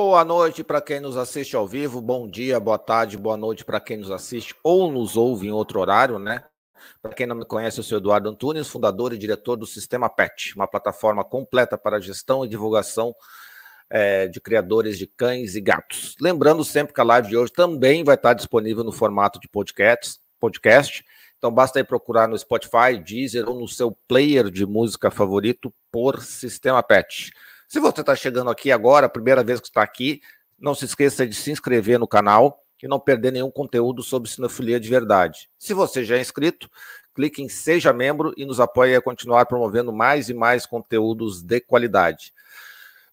Boa noite para quem nos assiste ao vivo, bom dia, boa tarde, boa noite para quem nos assiste ou nos ouve em outro horário, né? Para quem não me conhece, eu sou Eduardo Antunes, fundador e diretor do Sistema PET, uma plataforma completa para gestão e divulgação é, de criadores de cães e gatos. Lembrando sempre que a live de hoje também vai estar disponível no formato de podcast, podcast. Então basta aí procurar no Spotify, Deezer ou no seu player de música favorito por Sistema PET. Se você está chegando aqui agora, primeira vez que está aqui, não se esqueça de se inscrever no canal e não perder nenhum conteúdo sobre sinofilia de verdade. Se você já é inscrito, clique em Seja Membro e nos apoie a continuar promovendo mais e mais conteúdos de qualidade.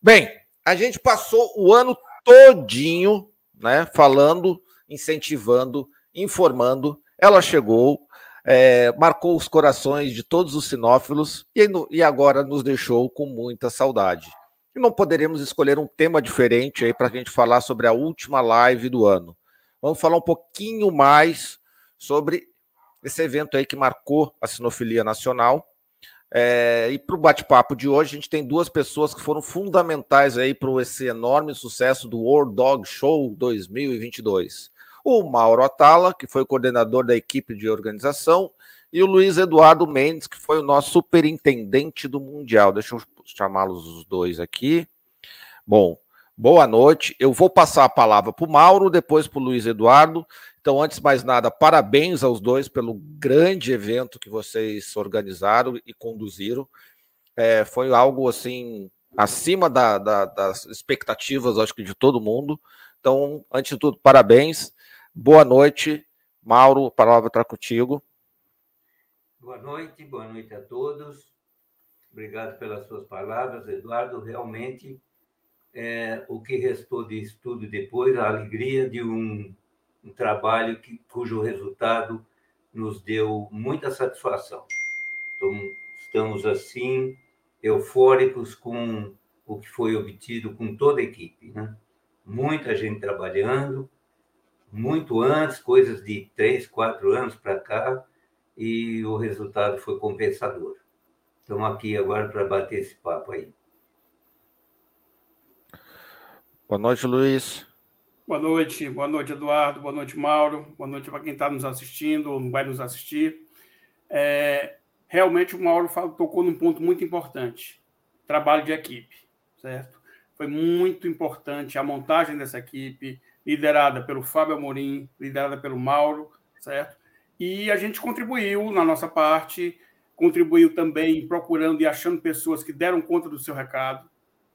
Bem, a gente passou o ano todinho, né, falando, incentivando, informando. Ela chegou, é, marcou os corações de todos os sinófilos e, e agora nos deixou com muita saudade. E não poderíamos escolher um tema diferente aí para a gente falar sobre a última live do ano. Vamos falar um pouquinho mais sobre esse evento aí que marcou a sinofilia nacional. É, e para o bate-papo de hoje, a gente tem duas pessoas que foram fundamentais aí para esse enorme sucesso do World Dog Show 2022. O Mauro Atala, que foi o coordenador da equipe de organização, e o Luiz Eduardo Mendes, que foi o nosso superintendente do Mundial. Deixa eu chamá-los os dois aqui. Bom, boa noite. Eu vou passar a palavra para o Mauro, depois para o Luiz Eduardo. Então, antes de mais nada, parabéns aos dois pelo grande evento que vocês organizaram e conduziram. É, foi algo assim acima da, da, das expectativas, acho que de todo mundo. Então, antes de tudo, parabéns. Boa noite, Mauro. A palavra está contigo. Boa noite, boa noite a todos. Obrigado pelas suas palavras, Eduardo. Realmente, é, o que restou de estudo depois, a alegria de um, um trabalho que, cujo resultado nos deu muita satisfação. Então, estamos, assim, eufóricos com o que foi obtido com toda a equipe. Né? Muita gente trabalhando, muito antes, coisas de três, quatro anos para cá, e o resultado foi compensador. Estamos aqui agora para bater esse papo aí. Boa noite, Luiz. Boa noite, boa noite, Eduardo, boa noite, Mauro, boa noite para quem está nos assistindo ou vai nos assistir. É, realmente o Mauro tocou num ponto muito importante: trabalho de equipe, certo? Foi muito importante a montagem dessa equipe, liderada pelo Fábio Amorim, liderada pelo Mauro, certo? E a gente contribuiu na nossa parte, contribuiu também procurando e achando pessoas que deram conta do seu recado,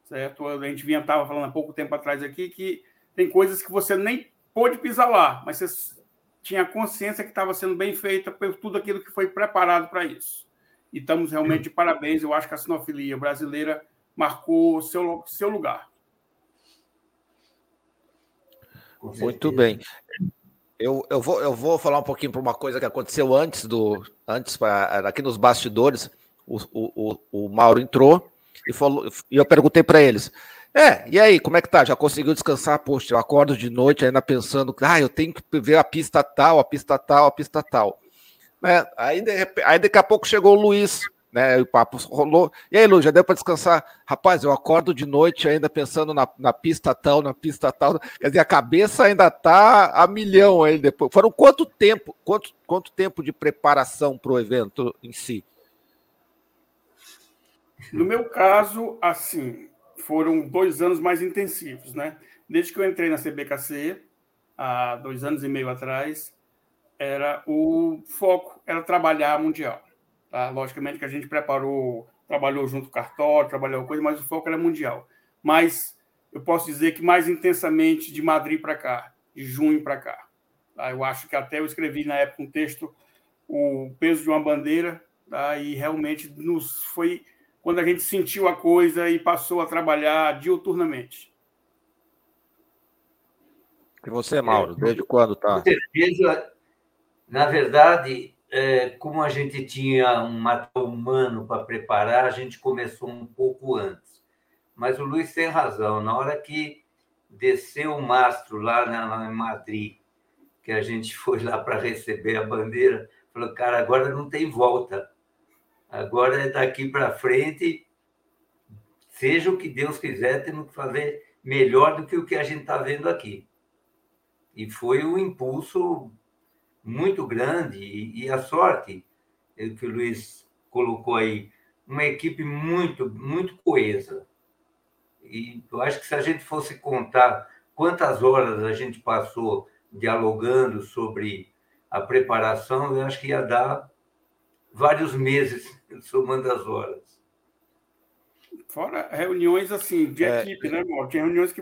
certo? A gente vinha estava falando há pouco tempo atrás aqui que tem coisas que você nem pôde pisar lá, mas você tinha consciência que estava sendo bem feita por tudo aquilo que foi preparado para isso. E estamos realmente de parabéns. Eu acho que a sinofilia brasileira marcou seu, seu lugar. Muito bem. Eu, eu, vou, eu vou falar um pouquinho para uma coisa que aconteceu antes do. Antes, pra, aqui nos bastidores, o, o, o Mauro entrou e, falou, e eu perguntei para eles. É, e aí, como é que tá? Já conseguiu descansar? Poxa, eu acordo de noite ainda pensando, ah, eu tenho que ver a pista tal, a pista tal, a pista tal. É, aí, de, aí daqui a pouco chegou o Luiz, né? O papo rolou. E aí, Lu, já deu para descansar? Rapaz, eu acordo de noite ainda pensando na, na pista tal, na pista tal. Quer dizer, a cabeça ainda tá a milhão aí depois. Foram quanto tempo, quanto, quanto tempo de preparação para o evento em si? No meu caso, assim, foram dois anos mais intensivos, né? Desde que eu entrei na CBKC, há dois anos e meio atrás, era o foco era trabalhar mundial. Tá? Logicamente que a gente preparou, trabalhou junto com o cartório, trabalhou coisa, mas o foco era mundial. Mas eu posso dizer que mais intensamente de Madrid para cá, de junho para cá. Tá? Eu acho que até eu escrevi na época um texto, o peso de uma bandeira, tá? e realmente nos foi quando a gente sentiu a coisa e passou a trabalhar diuturnamente. E você, Mauro, desde quando tá? Com certeza, na verdade, é, como a gente tinha um material humano para preparar, a gente começou um pouco antes. Mas o Luiz tem razão. Na hora que desceu o mastro lá, na, em Madrid, que a gente foi lá para receber a bandeira, falou, cara, agora não tem volta. Agora é daqui para frente, seja o que Deus quiser, temos que fazer melhor do que o que a gente está vendo aqui. E foi um impulso muito grande, e, e a sorte é que o Luiz colocou aí, uma equipe muito, muito coesa. E eu acho que se a gente fosse contar quantas horas a gente passou dialogando sobre a preparação, eu acho que ia dar vários meses somando as horas. Fora reuniões assim de é, equipe, né, Mauro? Tinha reuniões que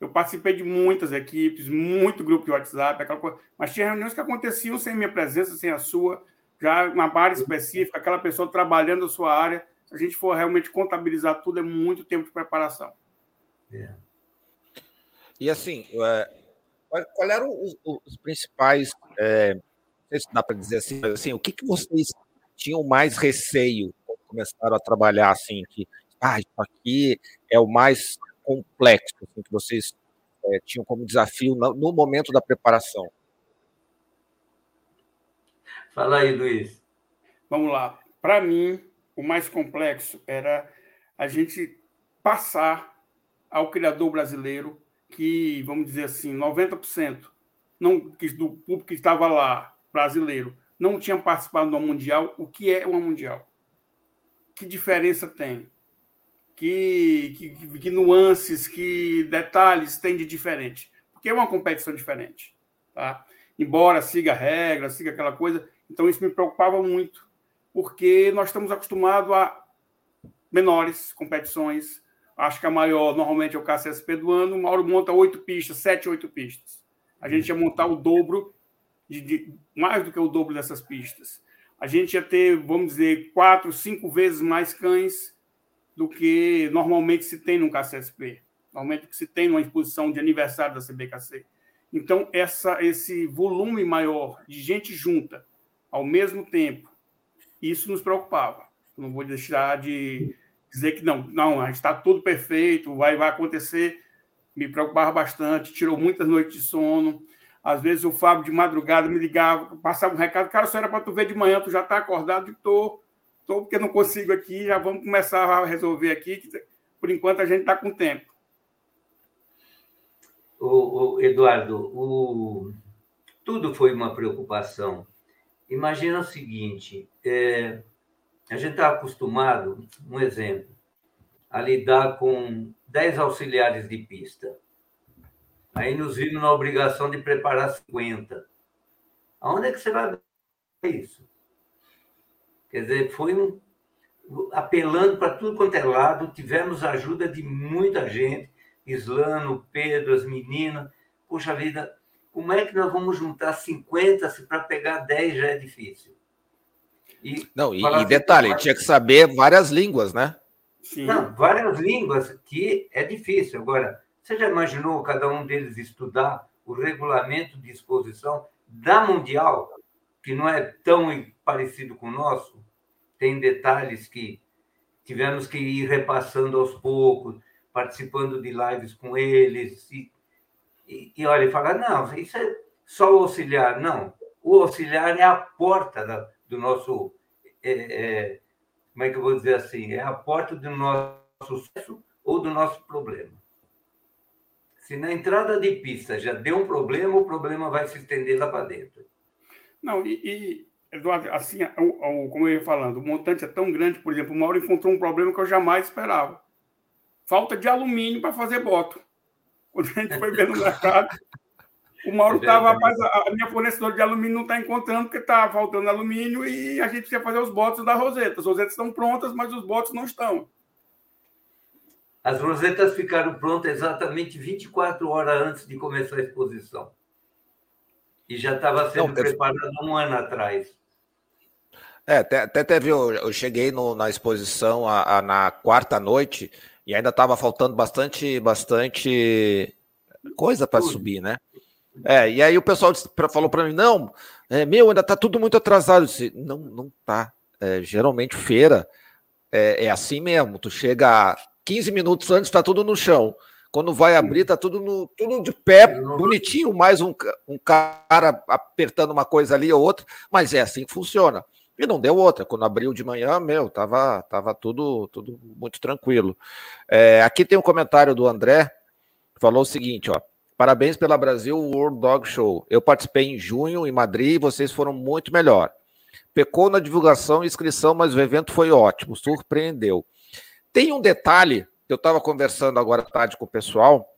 eu participei de muitas equipes, muito grupo de WhatsApp, aquela coisa, mas tinha reuniões que aconteciam sem minha presença, sem a sua, já uma área específica, aquela pessoa trabalhando a sua área. Se a gente for realmente contabilizar tudo, é muito tempo de preparação. É. E assim, é, qual eram os, os principais, é, não sei se dá para dizer assim, mas assim, o que, que vocês tinham mais receio quando começaram a trabalhar assim, que ah, isso aqui é o mais complexo assim, que vocês é, tinham como desafio no, no momento da preparação? Fala aí, Luiz. Vamos lá. Para mim, o mais complexo era a gente passar ao criador brasileiro que, vamos dizer assim, 90% não, do público que estava lá, brasileiro, não tinha participado do Mundial. O que é uma Mundial? Que diferença tem? Que, que, que nuances, que detalhes tem de diferente? Porque é uma competição diferente. Tá? Embora siga regras, siga aquela coisa. Então, isso me preocupava muito, porque nós estamos acostumados a menores competições, Acho que a maior normalmente é o KCSP do ano. O Mauro monta oito pistas, sete, oito pistas. A gente ia montar o dobro, de, de, mais do que o dobro dessas pistas. A gente ia ter, vamos dizer, quatro, cinco vezes mais cães do que normalmente se tem no KCSP. Normalmente que se tem numa exposição de aniversário da CBKC. Então, essa, esse volume maior de gente junta ao mesmo tempo, isso nos preocupava. Não vou deixar de dizer que não, não, está tudo perfeito, vai, vai acontecer, me preocupava bastante, tirou muitas noites de sono. Às vezes o Fábio de madrugada me ligava, passava um recado, cara, só era para tu ver de manhã, tu já está acordado e tô, tô porque não consigo aqui, já vamos começar a resolver aqui, por enquanto a gente está com tempo. O, o Eduardo, o, tudo foi uma preocupação. Imagina o seguinte, é, a gente está acostumado, um exemplo, a lidar com 10 auxiliares de pista. Aí nos vimos na obrigação de preparar 50. Aonde é que você vai ver isso? Quer dizer, foi um, apelando para tudo quanto é lado, tivemos a ajuda de muita gente, Islano, Pedro, as meninas. Puxa vida, como é que nós vamos juntar 50 se para pegar 10 já é difícil? E não, e, e detalhe, tinha que saber várias línguas, né? Sim. Não, várias línguas que é difícil. Agora, você já imaginou cada um deles estudar o regulamento de exposição da Mundial, que não é tão parecido com o nosso? Tem detalhes que tivemos que ir repassando aos poucos, participando de lives com eles. E, e, e olha, falar, não, isso é só o auxiliar. Não, o auxiliar é a porta da, do nosso. É, é, como é que eu vou dizer assim? É a porta do nosso sucesso ou do nosso problema. Se na entrada de pista já deu um problema, o problema vai se estender lá para dentro. Não, e, e Eduardo, assim, o, o, como eu ia falando, o montante é tão grande, por exemplo, o Mauro encontrou um problema que eu jamais esperava. Falta de alumínio para fazer boto. Quando a gente foi ver no mercado, o Mauro estava, é rapaz, a minha fornecedora de alumínio não está encontrando porque está faltando alumínio e a gente precisa fazer os botes da roseta. As rosetas estão prontas, mas os botes não estão. As rosetas ficaram prontas exatamente 24 horas antes de começar a exposição. E já estava sendo não, preparada um ano atrás. É, até, até teve. Eu, eu cheguei no, na exposição a, a, na quarta noite e ainda estava faltando bastante, bastante coisa para subir, né? É, e aí o pessoal falou para mim, não, é, meu, ainda está tudo muito atrasado. Eu disse, não, não tá. É, geralmente feira é, é, assim mesmo. Tu chega 15 minutos antes, está tudo no chão. Quando vai abrir, está tudo, no, tudo de pé, bonitinho, mais um, um cara apertando uma coisa ali ou outra, mas é assim que funciona. E não deu outra. Quando abriu de manhã, meu, tava, tava tudo, tudo muito tranquilo. É, aqui tem um comentário do André falou o seguinte, ó. Parabéns pela Brasil World Dog Show. Eu participei em junho em Madrid e vocês foram muito melhor. Pecou na divulgação e inscrição, mas o evento foi ótimo, surpreendeu. Tem um detalhe que eu estava conversando agora à tarde com o pessoal.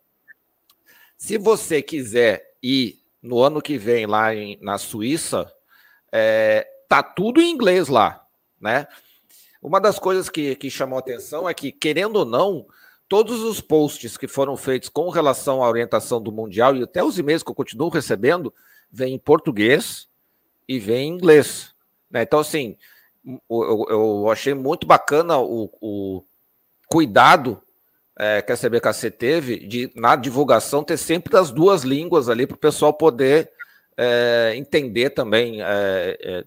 Se você quiser ir no ano que vem lá em, na Suíça, é, tá tudo em inglês lá, né? Uma das coisas que, que chamou atenção é que, querendo ou não, todos os posts que foram feitos com relação à orientação do Mundial e até os e-mails que eu continuo recebendo, vêm em português e vêm em inglês. Né? Então, assim, eu, eu, achei muito bacana o, o cuidado é, que a CBKC teve de, na divulgação, ter sempre as duas línguas ali para o pessoal poder é, entender também, é, é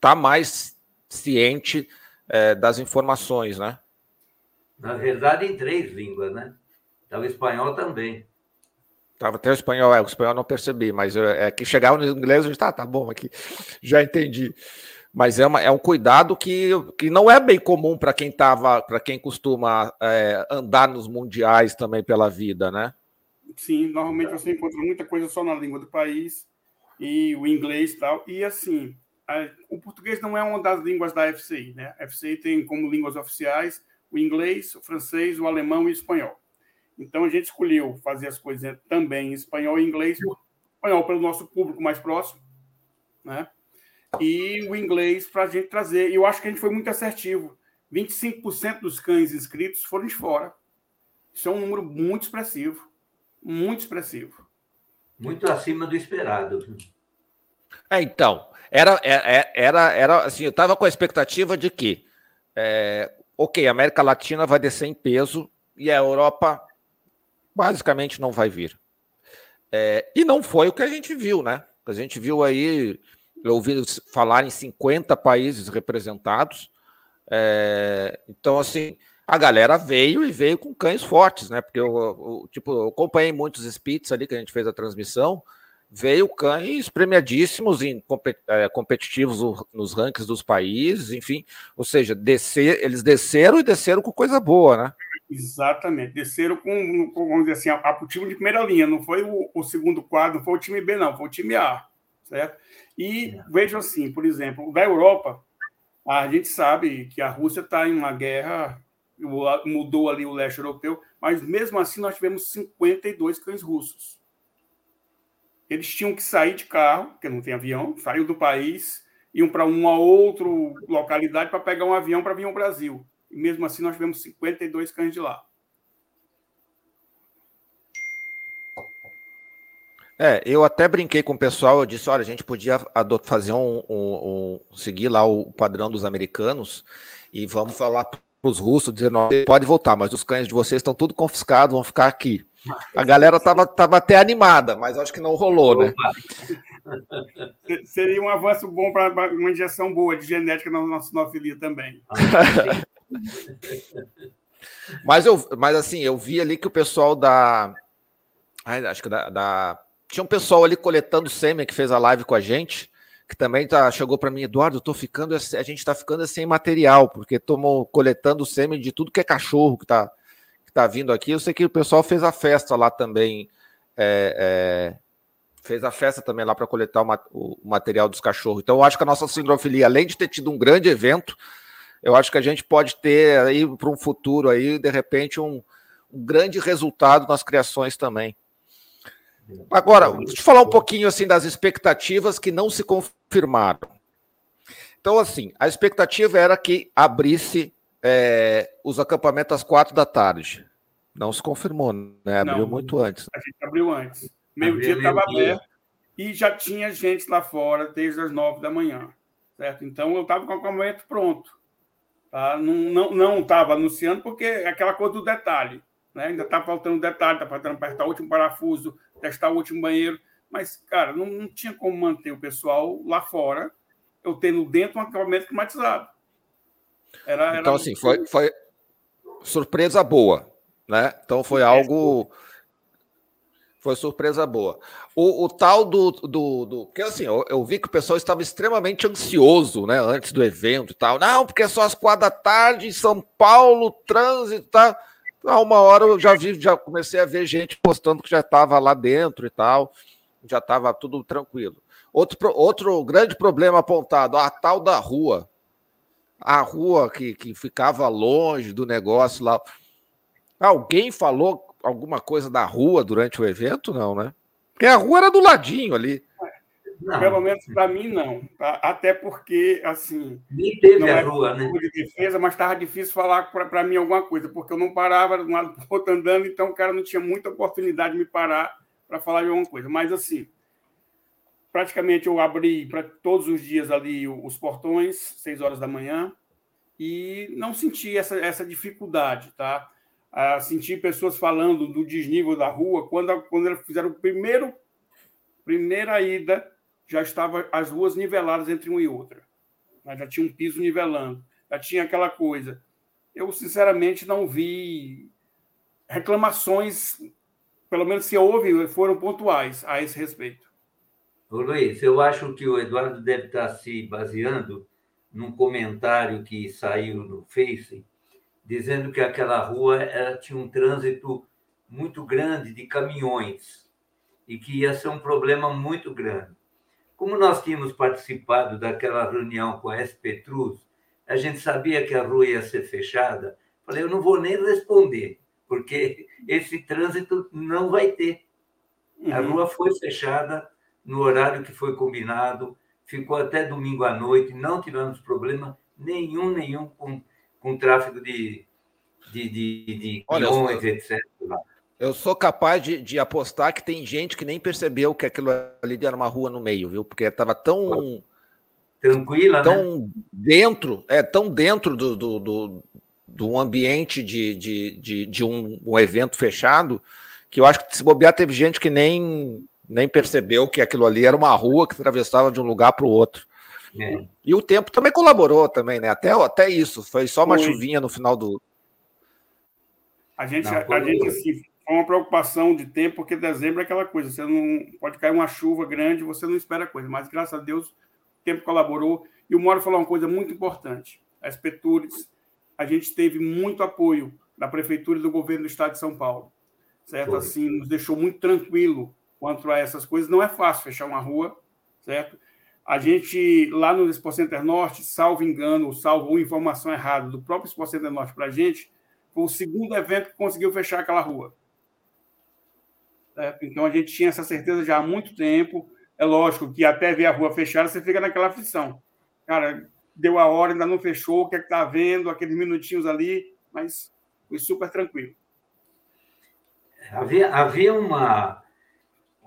tá mais ciente é, das informações, né? Na verdade, em três línguas, né? Estava espanhol também. Tava até o espanhol, é, o espanhol não percebi, mas é que chegava no inglês, eu tá, tá bom aqui, já entendi. Mas é, uma, é um cuidado que, que não é bem comum para quem tava, para quem costuma é, andar nos mundiais também pela vida, né? Sim, normalmente você encontra muita coisa só na língua do país e o inglês e tal. E assim, o português não é uma das línguas da FCI, né? A FCI tem como línguas oficiais o inglês, o francês, o alemão e o espanhol. Então a gente escolheu fazer as coisas também em espanhol e inglês, espanhol pelo nosso público mais próximo, né? E o inglês para a gente trazer. E eu acho que a gente foi muito assertivo. 25% dos cães inscritos foram de fora. Isso é um número muito expressivo. Muito expressivo. Muito acima do esperado. É, então, era, era, é, era, era assim, eu estava com a expectativa de que é, ok, a América Latina vai descer em peso e a Europa basicamente não vai vir. É, e não foi o que a gente viu, né? A gente viu aí, eu ouvi falar em 50 países representados. É, então, assim, a galera veio e veio com cães fortes, né? Porque eu, eu, tipo, eu acompanhei muitos spits ali que a gente fez a transmissão veio cães premiadíssimos em é, competitivos nos rankings dos países, enfim, ou seja, descer, eles desceram e desceram com coisa boa, né? Exatamente, desceram com, vamos dizer assim, a, a, o time de primeira linha, não foi o, o, segundo quadro, não foi o time B, não, foi o time A, certo? E é. veja assim, por exemplo, da Europa, a gente sabe que a Rússia está em uma guerra, mudou ali o leste europeu, mas mesmo assim nós tivemos 52 cães russos eles tinham que sair de carro, porque não tem avião, saiu do país, iam para uma outra localidade para pegar um avião para vir ao Brasil. E mesmo assim, nós tivemos 52 cães de lá. É, eu até brinquei com o pessoal, eu disse, olha, a gente podia fazer um, um, um seguir lá o padrão dos americanos e vamos falar para os russos, dizendo, pode voltar, mas os cães de vocês estão tudo confiscados, vão ficar aqui. A galera tava, tava até animada, mas acho que não rolou, né? Seria um avanço bom para uma injeção boa de genética na nossa sinofilia também. mas, eu, mas assim, eu vi ali que o pessoal da. Acho que da, da. Tinha um pessoal ali coletando sêmen que fez a live com a gente, que também tá, chegou para mim, Eduardo, eu tô ficando, a gente está ficando sem material, porque estamos coletando sêmen de tudo que é cachorro que está está vindo aqui. Eu sei que o pessoal fez a festa lá também. É, é, fez a festa também lá para coletar o, o, material dos cachorros. Então, eu acho que a nossa sindrofilia, além de ter tido um grande evento, eu acho que a gente pode ter aí para um futuro aí, de repente, um, um grande resultado nas criações também. Agora, deixa eu falar um pouquinho assim das expectativas que não se confirmaram. Então, assim, a expectativa era que abrisse é, os acampamentos às quatro da tarde. Não se confirmou, né? Abriu não, muito antes. A gente abriu antes. Meio-dia estava aberto e já tinha gente lá fora desde as nove da manhã, certo? Então eu estava com o acampamento pronto. Tá? Não estava não, anunciando porque é aquela coisa do detalhe. Né? Ainda está faltando detalhe, está faltando apertar o último parafuso, testar o último banheiro. Mas, cara, não, não tinha como manter o pessoal lá fora, eu tendo dentro um acampamento climatizado. Era, era então, assim, foi, foi surpresa boa, né? Então foi algo. Foi surpresa boa. O, o tal do, do, do. Porque assim, eu, eu, vi que o pessoal estava extremamente ansioso, né? Antes do evento e tal. Não, porque é só às quatro da tarde em São Paulo, trânsito e tal. a uma hora eu já vi, já comecei a ver gente postando que já estava lá dentro e tal, já estava tudo tranquilo. Outro, outro grande problema apontado, a tal da rua. A rua que, que ficava longe do negócio lá. Alguém falou alguma coisa da rua durante o evento? Não, né? Porque a rua era do ladinho ali. Não. Pelo menos para mim, não. Até porque, assim. Nem teve a rua, né? de defesa, mas estava difícil falar para mim alguma coisa, porque eu não parava de um lado para o outro andando, então o cara não tinha muita oportunidade de me parar para falar de alguma coisa. Mas, assim, praticamente eu abri para todos os dias ali os portões, seis horas da manhã, e não senti essa, essa dificuldade, tá? Ah, senti pessoas falando do desnível da rua quando, quando fizeram o primeiro primeira ida já estava as ruas niveladas entre uma e outra. Já tinha um piso nivelando, já tinha aquela coisa. Eu, sinceramente, não vi reclamações, pelo menos se houve, foram pontuais a esse respeito. Ô Luiz, eu acho que o Eduardo deve estar se baseando num comentário que saiu no Face, dizendo que aquela rua ela tinha um trânsito muito grande de caminhões e que ia ser um problema muito grande. Como nós tínhamos participado daquela reunião com a SP Trus, a gente sabia que a rua ia ser fechada. Falei, eu não vou nem responder, porque esse trânsito não vai ter. Uhum. A rua foi fechada no horário que foi combinado, ficou até domingo à noite, não tivemos problema nenhum, nenhum com, com tráfego de, de, de, de Olha, etc. Eu sou capaz de, de, apostar que tem gente que nem percebeu que aquilo ali era uma rua no meio, viu? Porque estava tão. Tranquila, tão né? dentro, é, tão dentro do, do, do, do ambiente de, de, de, de um, um, evento fechado, que eu acho que se bobear, teve gente que nem, nem percebeu que aquilo ali era uma rua que atravessava de um lugar para o outro. É. E o tempo também colaborou também, né? Até, até isso. Foi só uma Foi. chuvinha no final do. A gente, Não, a, a gente assim, foi uma preocupação de tempo, porque dezembro é aquela coisa, você não pode cair uma chuva grande, você não espera coisa, mas graças a Deus o tempo colaborou. E o Moro falou uma coisa muito importante: as Petures, a gente teve muito apoio da prefeitura e do governo do estado de São Paulo, certo? Foi. Assim, nos deixou muito tranquilo quanto a essas coisas. Não é fácil fechar uma rua, certo? A gente, lá no Expo Center Norte, salvo engano, salvo informação errada do próprio Expo Center Norte para a gente, foi o segundo evento que conseguiu fechar aquela rua. Certo? Então a gente tinha essa certeza já há muito tempo. É lógico que até ver a rua fechada, você fica naquela aflição. Cara, deu a hora, ainda não fechou, o que é que está vendo, aqueles minutinhos ali, mas foi super tranquilo. Havia, havia uma,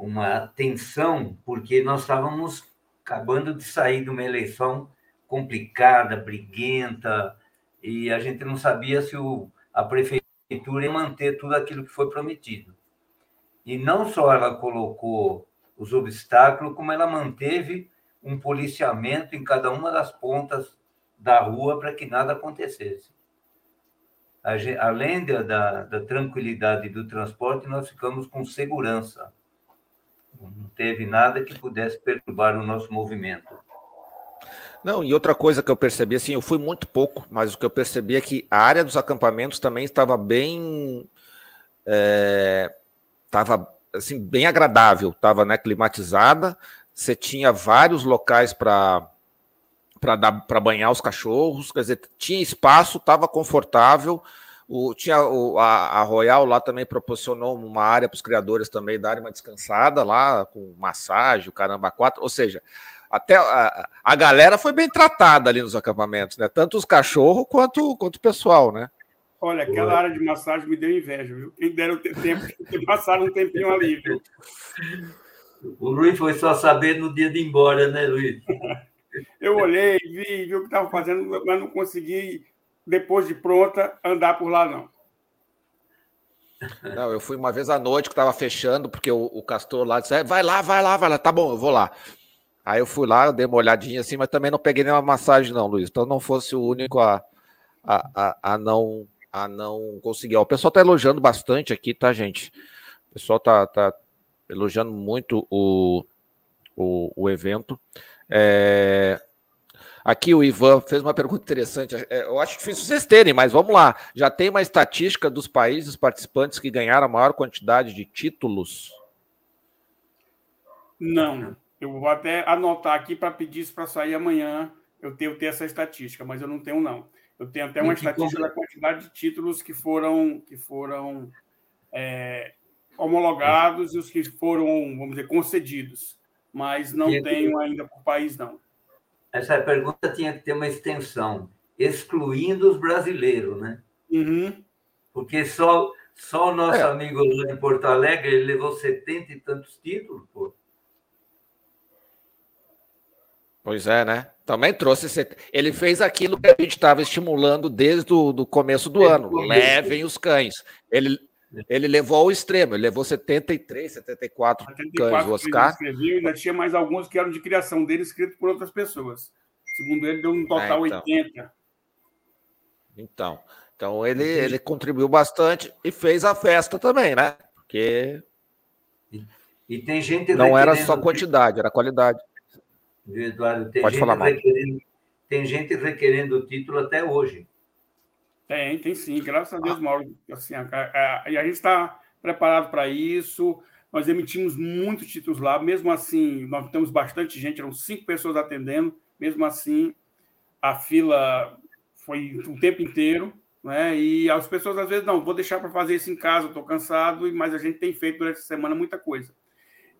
uma tensão, porque nós estávamos acabando de sair de uma eleição complicada, briguenta, e a gente não sabia se o, a prefeitura ia manter tudo aquilo que foi prometido. E não só ela colocou os obstáculos, como ela manteve um policiamento em cada uma das pontas da rua para que nada acontecesse. Além da, da, tranquilidade do transporte, nós ficamos com segurança. Não teve nada que pudesse perturbar o nosso movimento. Não, e outra coisa que eu percebi, assim, eu fui muito pouco, mas o que eu percebi é que a área dos acampamentos também estava bem é, estava assim bem agradável, estava né, climatizada. Você tinha vários locais para para banhar os cachorros, quer dizer, tinha espaço, estava confortável. O, tinha o, a, a, Royal lá também proporcionou uma área para os criadores também darem uma descansada lá, com massagem, o caramba quatro. Ou seja, até a, a galera foi bem tratada ali nos acampamentos, né? Tanto os cachorros quanto, quanto o pessoal, né? Olha, aquela área de massagem me deu inveja, viu? Quem dera ter tempo de passar um tempinho ali, viu? O Luiz foi só saber no dia de ir embora, né, Luiz? Eu olhei, vi, vi o que estava fazendo, mas não consegui, depois de pronta, andar por lá, não. Não, eu fui uma vez à noite que estava fechando, porque o, o, castor lá disse: é, vai lá, vai lá, vai lá, tá bom, eu vou lá. Aí eu fui lá, dei uma olhadinha assim, mas também não peguei nenhuma massagem, não, Luiz. Então não fosse o único a, a, a, a não a não conseguir. o pessoal está elogiando bastante aqui, tá, gente? O pessoal está tá elogiando muito o, o, o evento. É... Aqui o Ivan fez uma pergunta interessante. É, eu acho difícil vocês terem, mas vamos lá. Já tem uma estatística dos países participantes que ganharam a maior quantidade de títulos? Não. Eu vou até anotar aqui para pedir isso para sair amanhã. Eu tenho ter essa estatística, mas eu não tenho, não. Eu tenho até uma estatística da quantidade de títulos que foram, que foram é, homologados e os que foram, vamos dizer, concedidos. Mas não tenho ainda por país, não. Essa pergunta tinha que ter uma extensão, excluindo os brasileiros, né? Uhum. Porque só, só o nosso é. amigo lá de Porto Alegre ele levou setenta e tantos títulos, pô. Pois é, né? Também trouxe. Ele fez aquilo que a gente estava estimulando desde o do começo do ano. Levem os cães. Ele, ele levou ao extremo, ele levou 73, 74, 74 cães, o Oscar. Escreveu, ainda tinha mais alguns que eram de criação dele, escritos por outras pessoas. Segundo ele, deu um total é, então. 80. Então, então ele, ele contribuiu bastante e fez a festa também, né? Porque. E, e tem gente. Não era só quantidade, era qualidade viu, Eduardo? Tem Pode gente falar requerendo, Tem gente requerendo o título até hoje. Tem, tem sim, graças a Deus, ah. Mauro. Assim, a, a, a gente está preparado para isso. Nós emitimos muitos títulos lá, mesmo assim, nós temos bastante gente, eram cinco pessoas atendendo, mesmo assim, a fila foi o tempo inteiro, né? E as pessoas às vezes não, vou deixar para fazer isso em casa, estou cansado, mas a gente tem feito durante a semana muita coisa.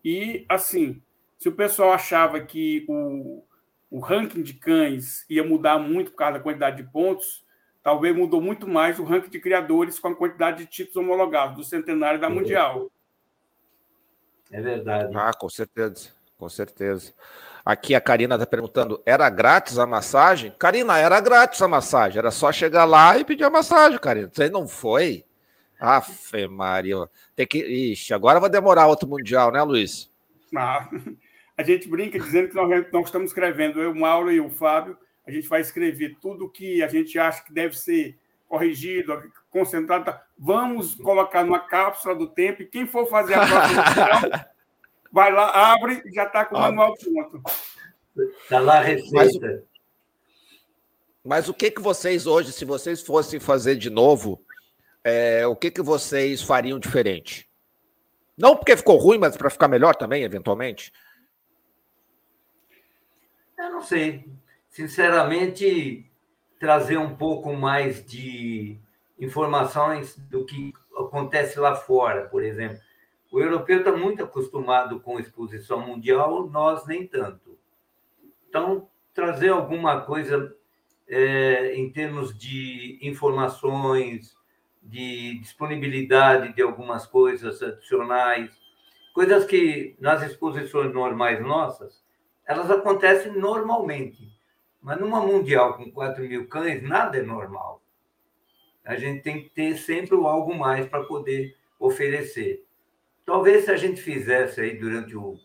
E assim, se o pessoal achava que o, o ranking de cães ia mudar muito por causa da quantidade de pontos, talvez mudou muito mais o ranking de criadores com a quantidade de títulos homologados do centenário da Mundial. É verdade. Ah, com certeza, com certeza. Aqui a Karina está perguntando: era grátis a massagem? Karina, era grátis a massagem, era só chegar lá e pedir a massagem, Karina. Você não foi? Afe Maria. Tem que. Ixi, agora vai demorar outro Mundial, né, Luiz? Ah, a gente brinca dizendo que nós, nós estamos escrevendo, eu, o Mauro e o Fábio, a gente vai escrever tudo que a gente acha que deve ser corrigido, concentrado. Tá? Vamos colocar numa cápsula do tempo e quem for fazer a próxima vai lá, abre e já está com o manual pronto. Está lá a receita. Mas, mas, o que, que vocês hoje, se vocês fossem fazer de novo, é, o que, que vocês fariam diferente? Não porque ficou ruim, mas para ficar melhor também, eventualmente? Eu não sei. Sinceramente, trazer um pouco mais de informações do que acontece lá fora, por exemplo. O europeu está muito acostumado com exposição mundial, nós nem tanto. Então, trazer alguma coisa é, em termos de informações, de disponibilidade de algumas coisas adicionais, coisas que nas exposições normais nossas elas acontecem normalmente. Mas numa mundial com 4 mil cães, nada é normal. A gente tem que ter sempre algo mais para poder oferecer. Talvez se a gente fizesse aí durante o,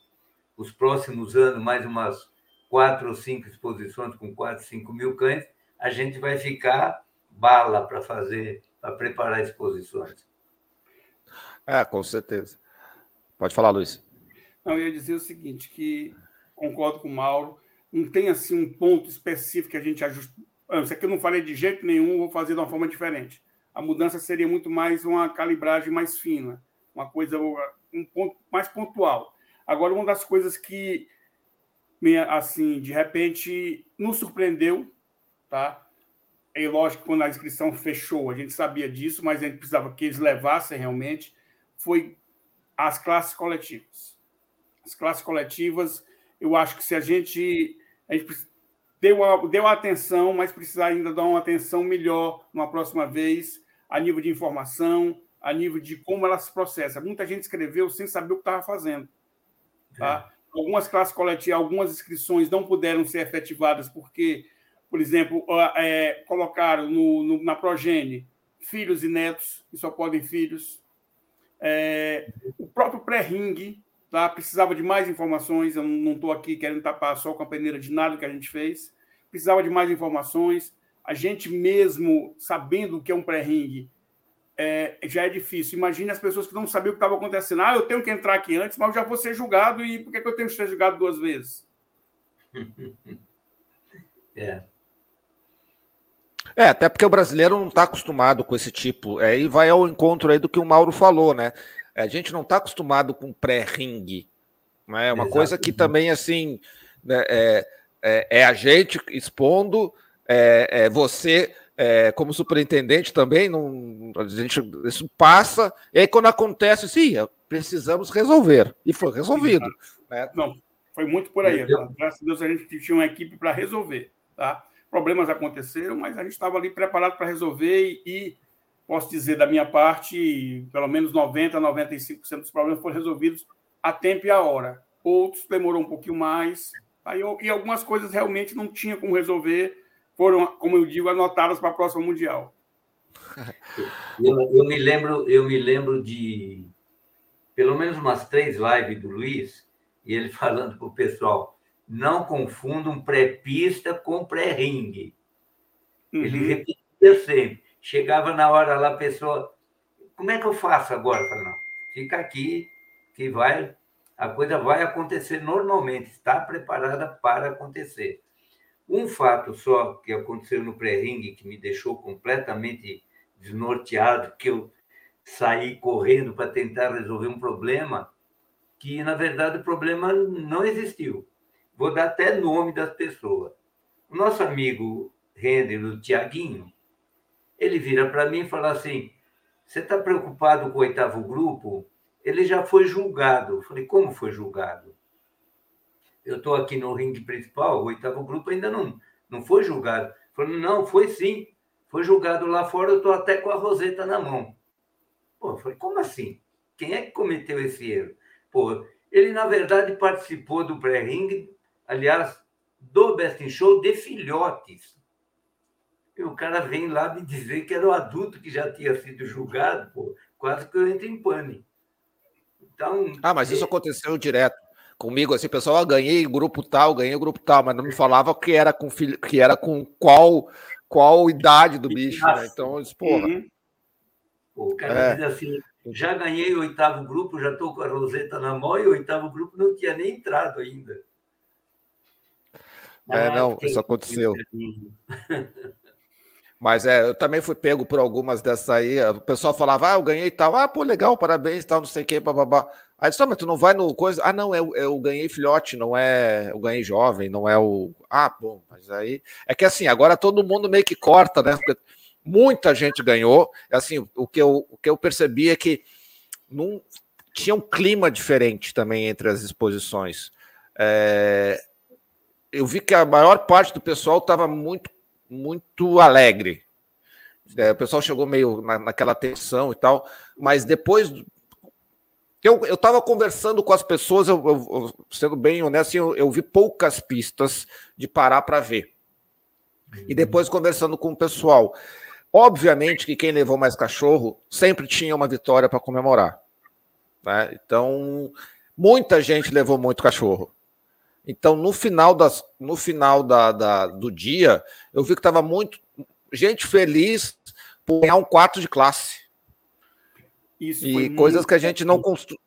os próximos anos mais umas quatro ou cinco exposições com 4, 5 mil cães, a gente vai ficar bala para fazer, para preparar exposições. É, com certeza. Pode falar, Luiz. Não, eu ia dizer o seguinte, que concordo com o Mauro. Não tem assim um ponto específico que a gente ajusta. Ah, isso aqui eu não falei de jeito nenhum, vou fazer de uma forma diferente. A mudança seria muito mais uma calibragem mais fina, uma coisa, um ponto mais pontual. Agora, uma das coisas que, assim, de repente, nos surpreendeu, tá? É lógico que quando a inscrição fechou, a gente sabia disso, mas a gente precisava que eles levassem realmente, foi as classes coletivas. As classes coletivas eu acho que se a gente, a gente deu, a, deu a atenção, mas precisar ainda dar uma atenção melhor numa próxima vez, a nível de informação, a nível de como ela se processa. Muita gente escreveu sem saber o que estava fazendo. Tá? É. Algumas classes coletivas, algumas inscrições não puderam ser efetivadas porque, por exemplo, é, colocaram no, no, na progênie filhos e netos, que só podem filhos. É, o próprio pré-ring Tá? Precisava de mais informações, eu não estou aqui querendo tapar só com a peneira de nada que a gente fez. Precisava de mais informações. A gente mesmo, sabendo o que é um pré-ring, é, já é difícil. Imagine as pessoas que não sabiam o que estava acontecendo. Ah, eu tenho que entrar aqui antes, mas eu já vou ser julgado, e por que, que eu tenho que ser julgado duas vezes? É. É, até porque o brasileiro não está acostumado com esse tipo. Aí é, vai ao encontro aí do que o Mauro falou, né? A gente não está acostumado com pré-ringue. Né? É uma coisa que também, assim, né, é, é, é, a gente expondo, é, é você é, como superintendente também, não, a gente, isso passa, e aí quando acontece, sim, precisamos resolver. E foi resolvido. Né? Não, foi muito por aí. Tá? Graças a Deus a gente tinha uma equipe para resolver. Tá? Problemas aconteceram, mas a gente estava ali preparado para resolver e, posso dizer da minha parte, pelo menos 90%, 95% dos problemas foram resolvidos a tempo e a hora. Outros demorou um pouquinho mais, aí, e algumas coisas realmente não tinha como resolver, foram, como eu digo, anotadas para a próxima Mundial. Eu, eu, me lembro, eu me lembro de pelo menos umas três lives do Luiz, e ele falando para o pessoal: não confundam pré-pista com pré-ringue. Uhum. Ele repetia sempre. Chegava na hora lá, a pessoa, como é que eu faço agora? Eu falei, não, fica aqui, que vai, a coisa vai acontecer normalmente, está preparada para acontecer. Um fato só que aconteceu no pré-ringue que me deixou completamente desnorteado, que eu saí correndo para tentar resolver um problema que, na verdade, o problema não existiu. Vou dar até nome das pessoas. O nosso amigo Render, o Tiaguinho, ele vira para mim e fala assim: Você está preocupado com o oitavo grupo? Ele já foi julgado. Eu falei: Como foi julgado? eu estou aqui no ringue principal, o oitavo grupo ainda não, não foi julgado. Falei, não, foi sim. Foi julgado lá fora, eu estou até com a roseta na mão. Pô, eu falei, como assim? Quem é que cometeu esse erro? Pô, ele, na verdade, participou do pré-ringue, aliás, do Best in Show de filhotes. E o cara vem lá me dizer que era o adulto que já tinha sido julgado, pô, quase que eu entro em pânico. Então, ah, mas isso é... aconteceu direto comigo, assim, pessoal, ah, ganhei grupo tal, ganhei o grupo tal, mas não me falava que era com filho, que era com qual qual idade do bicho, né? Então, eu disse, porra. Uhum. O cara é. diz assim, já ganhei o oitavo grupo, já estou com a roseta na mão e o oitavo grupo não tinha nem entrado ainda. É, não, isso aconteceu. Mas é, eu também fui pego por algumas dessas aí. O pessoal falava, ah, eu ganhei tal. Ah, pô, legal, parabéns, tal, não sei o que, bababá. Aí disse, ah, mas tu não vai no coisa. Ah, não, eu, eu ganhei filhote, não é. Eu ganhei jovem, não é o. Ah, bom, mas aí. É que assim, agora todo mundo meio que corta, né? Porque muita gente ganhou. Assim, o que eu, o que eu percebi é que não, tinha um clima diferente também entre as exposições. É, eu vi que a maior parte do pessoal estava muito, muito alegre. É, o pessoal chegou meio na, naquela tensão e tal, mas depois eu estava conversando com as pessoas, eu, eu, sendo bem honesto, assim, eu, eu, vi poucas pistas de parar para ver. E depois conversando com o pessoal. Obviamente que quem levou mais cachorro sempre tinha uma vitória para comemorar. Né? Então, muita gente levou muito cachorro. Então, no final, das, no final da, da do dia, eu vi que estava muito gente feliz por ganhar um quarto de classe. Isso e coisas que a gente não construiu.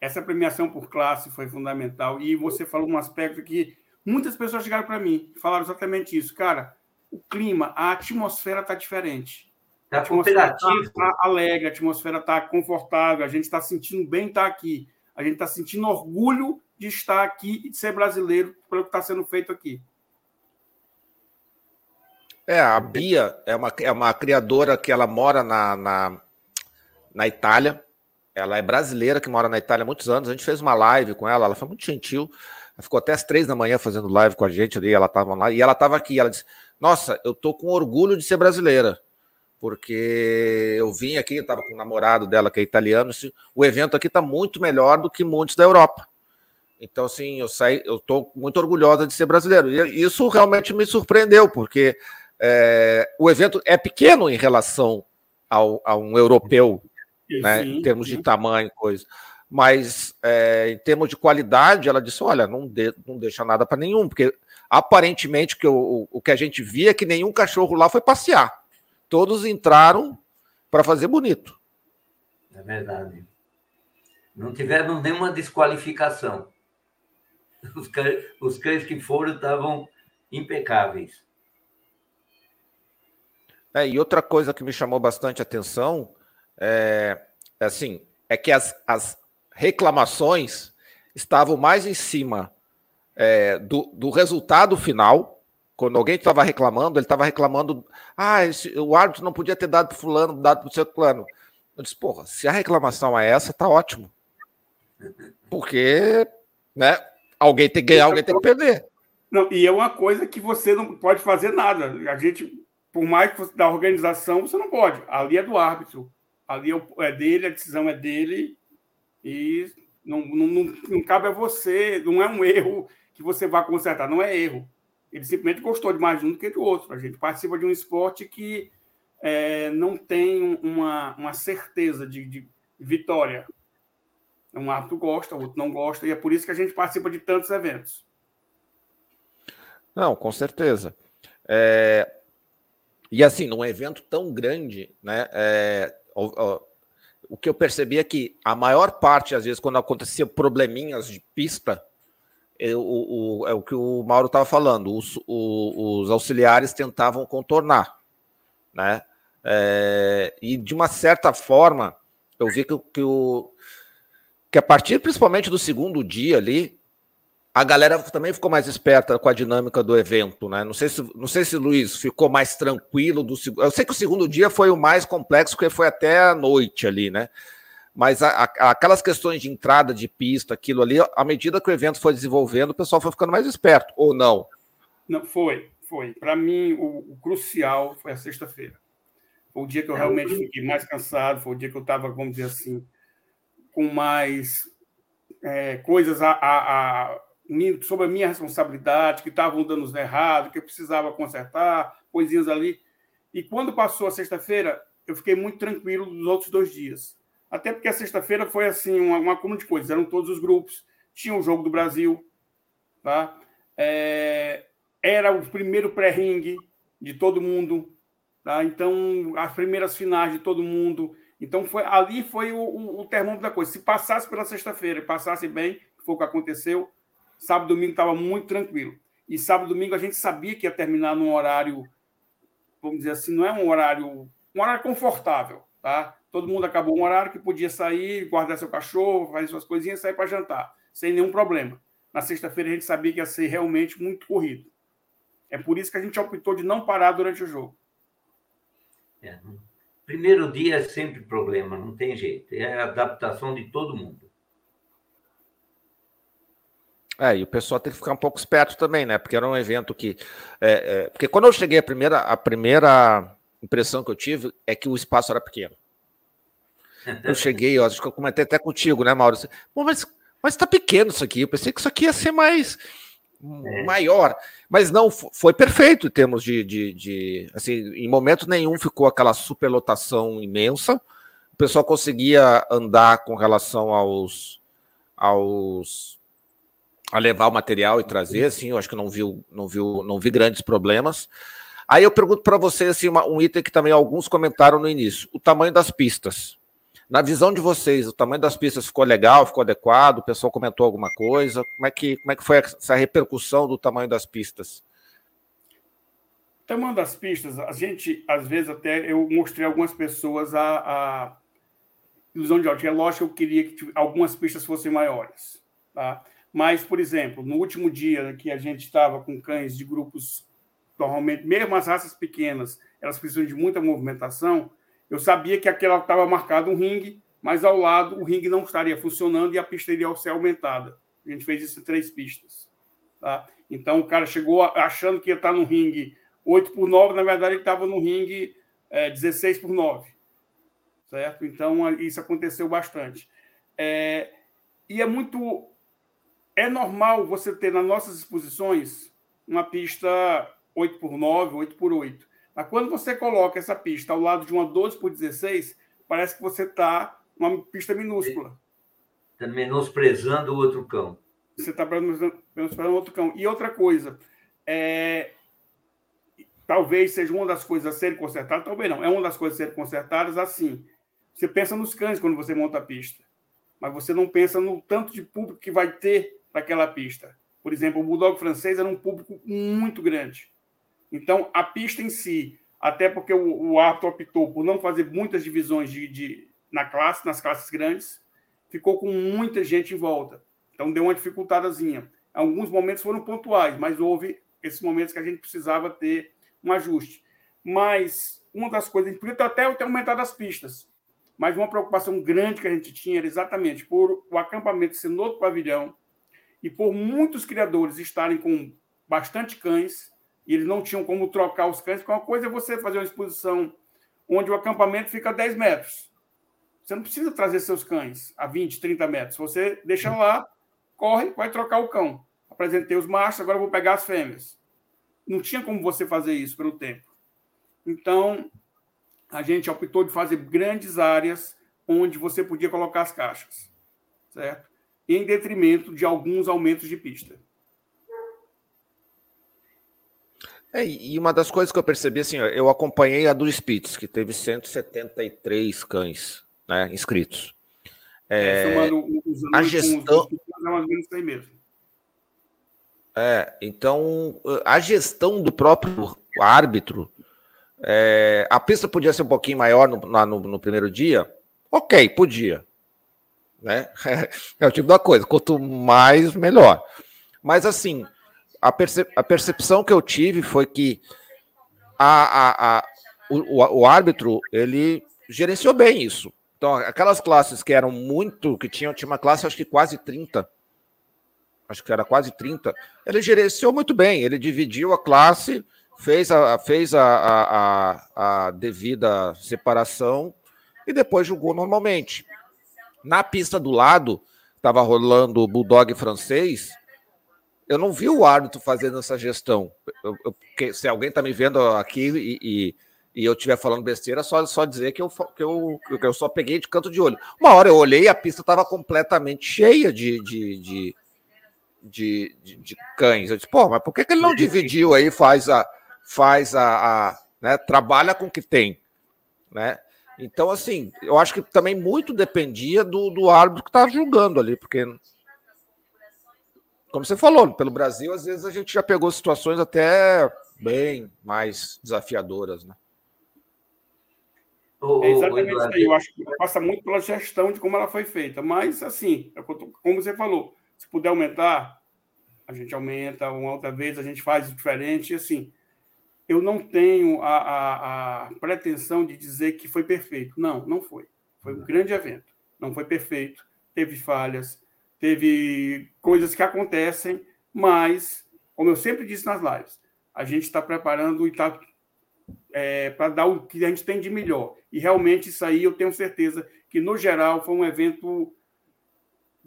Essa premiação por classe foi fundamental. E você falou um aspecto que muitas pessoas chegaram para mim falaram exatamente isso. Cara, o clima, a atmosfera está diferente. Tá a atmosfera está tá alegre, a atmosfera está confortável, a gente está sentindo bem estar tá aqui. A gente está sentindo orgulho de estar aqui e de ser brasileiro pelo que está sendo feito aqui. É, a Bia é uma, é uma criadora que ela mora na, na na Itália. Ela é brasileira que mora na Itália há muitos anos. A gente fez uma live com ela, ela foi muito gentil. Ela ficou até as três da manhã fazendo live com a gente ali. Ela estava lá e ela estava aqui. Ela disse: Nossa, eu tô com orgulho de ser brasileira, porque eu vim aqui, eu estava com o namorado dela que é italiano. O evento aqui está muito melhor do que muitos da Europa. Então, assim, eu saí, eu estou muito orgulhosa de ser brasileiro. E isso realmente me surpreendeu, porque é, o evento é pequeno em relação ao, a um europeu, né, em termos de tamanho, coisa. Mas é, em termos de qualidade, ela disse: olha, não, de, não deixa nada para nenhum, porque aparentemente que o, o que a gente via é que nenhum cachorro lá foi passear. Todos entraram para fazer bonito. É verdade. Não tiveram nenhuma desqualificação. Os cães, os cães que foram estavam impecáveis. É, e outra coisa que me chamou bastante atenção é, é assim, é que as, as reclamações estavam mais em cima é, do, do resultado final. Quando alguém estava reclamando, ele estava reclamando, ah, esse, o árbitro não podia ter dado para fulano, dado para o seu plano. Eu disse, porra, se a reclamação é essa, tá ótimo. Porque, né, alguém tem que ganhar, alguém tem que perder. Não, e é uma coisa que você não pode fazer nada. A gente por mais que você da organização, você não pode. Ali é do árbitro. Ali é, é dele, a decisão é dele. E não, não, não, não, cabe a você, não é um erro que você vai consertar, não é erro. Ele simplesmente gostou de mais um do que do outro. A gente participa de um esporte que é, não tem uma, uma certeza de, de vitória. Um árbitro gosta, o outro não gosta, e é por isso que a gente participa de tantos eventos. Não, com certeza. É, e assim, num evento tão grande, né? É, o, o, o, que eu percebi é que a maior parte, às vezes, quando acontecia probleminhas de pista, eu, o, é o que o Mauro estava falando, os, os, auxiliares tentavam contornar, né? É, e de uma certa forma, eu vi que, que, o, que a partir principalmente do segundo dia ali, a galera também ficou mais esperta com a dinâmica do evento, né? Não sei se, não sei se Luiz ficou mais tranquilo do Eu sei que o segundo dia foi o mais complexo, porque foi até a noite ali, né? Mas a, a, aquelas questões de entrada de pista, aquilo ali, à medida que o evento foi desenvolvendo, o pessoal foi ficando mais esperto, ou não? Não, foi, foi. Para mim, o, o, crucial foi a sexta-feira. Foi o dia que eu realmente fiquei mais cansado, foi o dia que eu estava, vamos dizer assim, com mais é, coisas a, a, a sobre a minha responsabilidade, que estavam dando errado, que eu precisava consertar, coisinhas ali. E quando passou a sexta-feira, eu fiquei muito tranquilo dos outros dois dias. Até porque a sexta-feira foi assim, uma, uma de coisas, eram todos os grupos, tinha o jogo do Brasil, tá? É, era o primeiro pré-ring de todo mundo, tá? Então, as primeiras finais de todo mundo. Então, foi, ali foi o, o, o termômetro da coisa. Se passasse pela sexta-feira e passasse bem, foi o que aconteceu, Sábado e domingo estava muito tranquilo. E sábado e domingo a gente sabia que ia terminar num horário, vamos dizer assim, não é um horário, um horário confortável, tá? Todo mundo acabou um horário que podia sair, guardar seu cachorro, fazer suas coisinhas, sair para jantar, sem nenhum problema. Na sexta-feira a gente sabia que ia ser realmente muito corrido. É por isso que a gente optou de não parar durante o jogo. É. Primeiro dia é sempre problema, não tem jeito. É a adaptação de todo mundo. É, e o pessoal tem que ficar um pouco esperto também, né? Porque era um evento que. É, é, porque quando eu cheguei, a primeira, a primeira impressão que eu tive é que o espaço era pequeno. Eu cheguei, eu acho que eu comentei até contigo, né, Maurício? Mas, mas tá pequeno isso aqui. Eu pensei que isso aqui ia ser mais é. maior. Mas não, foi perfeito em termos de, de, de. Assim, em momento nenhum ficou aquela superlotação imensa. O pessoal conseguia andar com relação aos. aos a levar o material e trazer, assim, eu acho que não viu, não viu, não vi grandes problemas. Aí eu pergunto para vocês assim, uma, um item que também alguns comentaram no início: o tamanho das pistas. Na visão de vocês, o tamanho das pistas ficou legal, ficou adequado? O pessoal comentou alguma coisa? Como é que, como é que foi essa repercussão do tamanho das pistas? O tamanho das pistas, a gente, às vezes, até eu mostrei algumas pessoas a, a ilusão de ótica. É lógico que eu queria que algumas pistas fossem maiores. Tá? Mas, por exemplo, no último dia que a gente estava com cães de grupos, normalmente, mesmo as raças pequenas, elas precisam de muita movimentação, eu sabia que aquela estava marcado um ringue, mas ao lado o ringue não estaria funcionando e a pista iria ser aumentada. A gente fez isso em três pistas. Tá? Então o cara chegou achando que ia estar no ringue 8 por 9, na verdade ele estava no ringue é, 16 por 9. Certo? Então isso aconteceu bastante. É, e é muito é normal você ter nas nossas exposições uma pista 8 por 9, 8 por 8. Mas quando você coloca essa pista ao lado de uma 12 por 16, parece que você está numa pista minúscula. Está menosprezando o outro cão. Você está menosprezando o outro cão. E outra coisa, é... talvez seja uma das coisas a serem consertadas, talvez não, é uma das coisas a serem consertadas assim. Você pensa nos cães quando você monta a pista, mas você não pensa no tanto de público que vai ter daquela pista. Por exemplo, o Bulldog francês era um público muito grande. Então, a pista em si, até porque o, o árbitro optou por não fazer muitas divisões de, de, na classe, nas classes grandes, ficou com muita gente em volta. Então, deu uma dificultadazinha. Alguns momentos foram pontuais, mas houve esses momentos que a gente precisava ter um ajuste. Mas uma das coisas, a gente podia até ter aumentado as pistas, mas uma preocupação grande que a gente tinha era exatamente por o acampamento ser no outro pavilhão e por muitos criadores estarem com bastante cães e eles não tinham como trocar os cães, porque uma coisa é você fazer uma exposição onde o acampamento fica a 10 metros. Você não precisa trazer seus cães a 20, 30 metros. Você deixa lá, corre, vai trocar o cão. Apresentei os machos, agora vou pegar as fêmeas. Não tinha como você fazer isso pelo tempo. Então, a gente optou de fazer grandes áreas onde você podia colocar as caixas, certo? Em detrimento de alguns aumentos de pista. É, e uma das coisas que eu percebi, assim, eu acompanhei a do Spitz, que teve 173 cães né, inscritos. É, é a gestão. É, então, a gestão do próprio árbitro é, a pista podia ser um pouquinho maior no, no, no primeiro dia? Ok, podia. Né? É o tipo da coisa, quanto mais, melhor. Mas assim, a, a percepção que eu tive foi que a, a, a o, o, árbitro ele gerenciou bem isso. Então, aquelas classes que eram muito, que tinham, tinha uma classe, acho que quase 30, acho que era quase 30, ele gerenciou muito bem, ele dividiu a classe fez a, fez a, a, a, devida separação e depois jogou normalmente. Na pista do lado, estava rolando o Bulldog francês. Eu não vi o árbitro fazendo essa gestão. Eu, eu, se alguém está me vendo aqui e, e, e eu estiver falando besteira, só, só dizer que eu, que, eu, que eu só peguei de canto de olho. Uma hora eu olhei e a pista estava completamente cheia de, de, de, de, de, de cães. Eu disse, pô, mas por que, que ele não dividiu aí, faz a, faz a, a né, trabalha com o que tem, né? Então, assim, eu acho que também muito dependia do, do árbitro que estava julgando ali, porque, como você falou, pelo Brasil, às vezes a gente já pegou situações até bem mais desafiadoras, né? É exatamente isso aí. Eu acho que passa muito pela gestão de como ela foi feita. Mas, assim, como você falou, se puder aumentar, a gente aumenta, uma outra vez a gente faz diferente, e assim, eu não tenho a, a, a, pretensão de dizer que foi perfeito. Não, não foi. Foi um grande evento. Não foi perfeito. Teve falhas, teve coisas que acontecem, mas, como eu sempre disse nas lives, a gente está preparando e está é, para dar o que a gente tem de melhor. E realmente isso aí eu tenho certeza que, no geral, foi um evento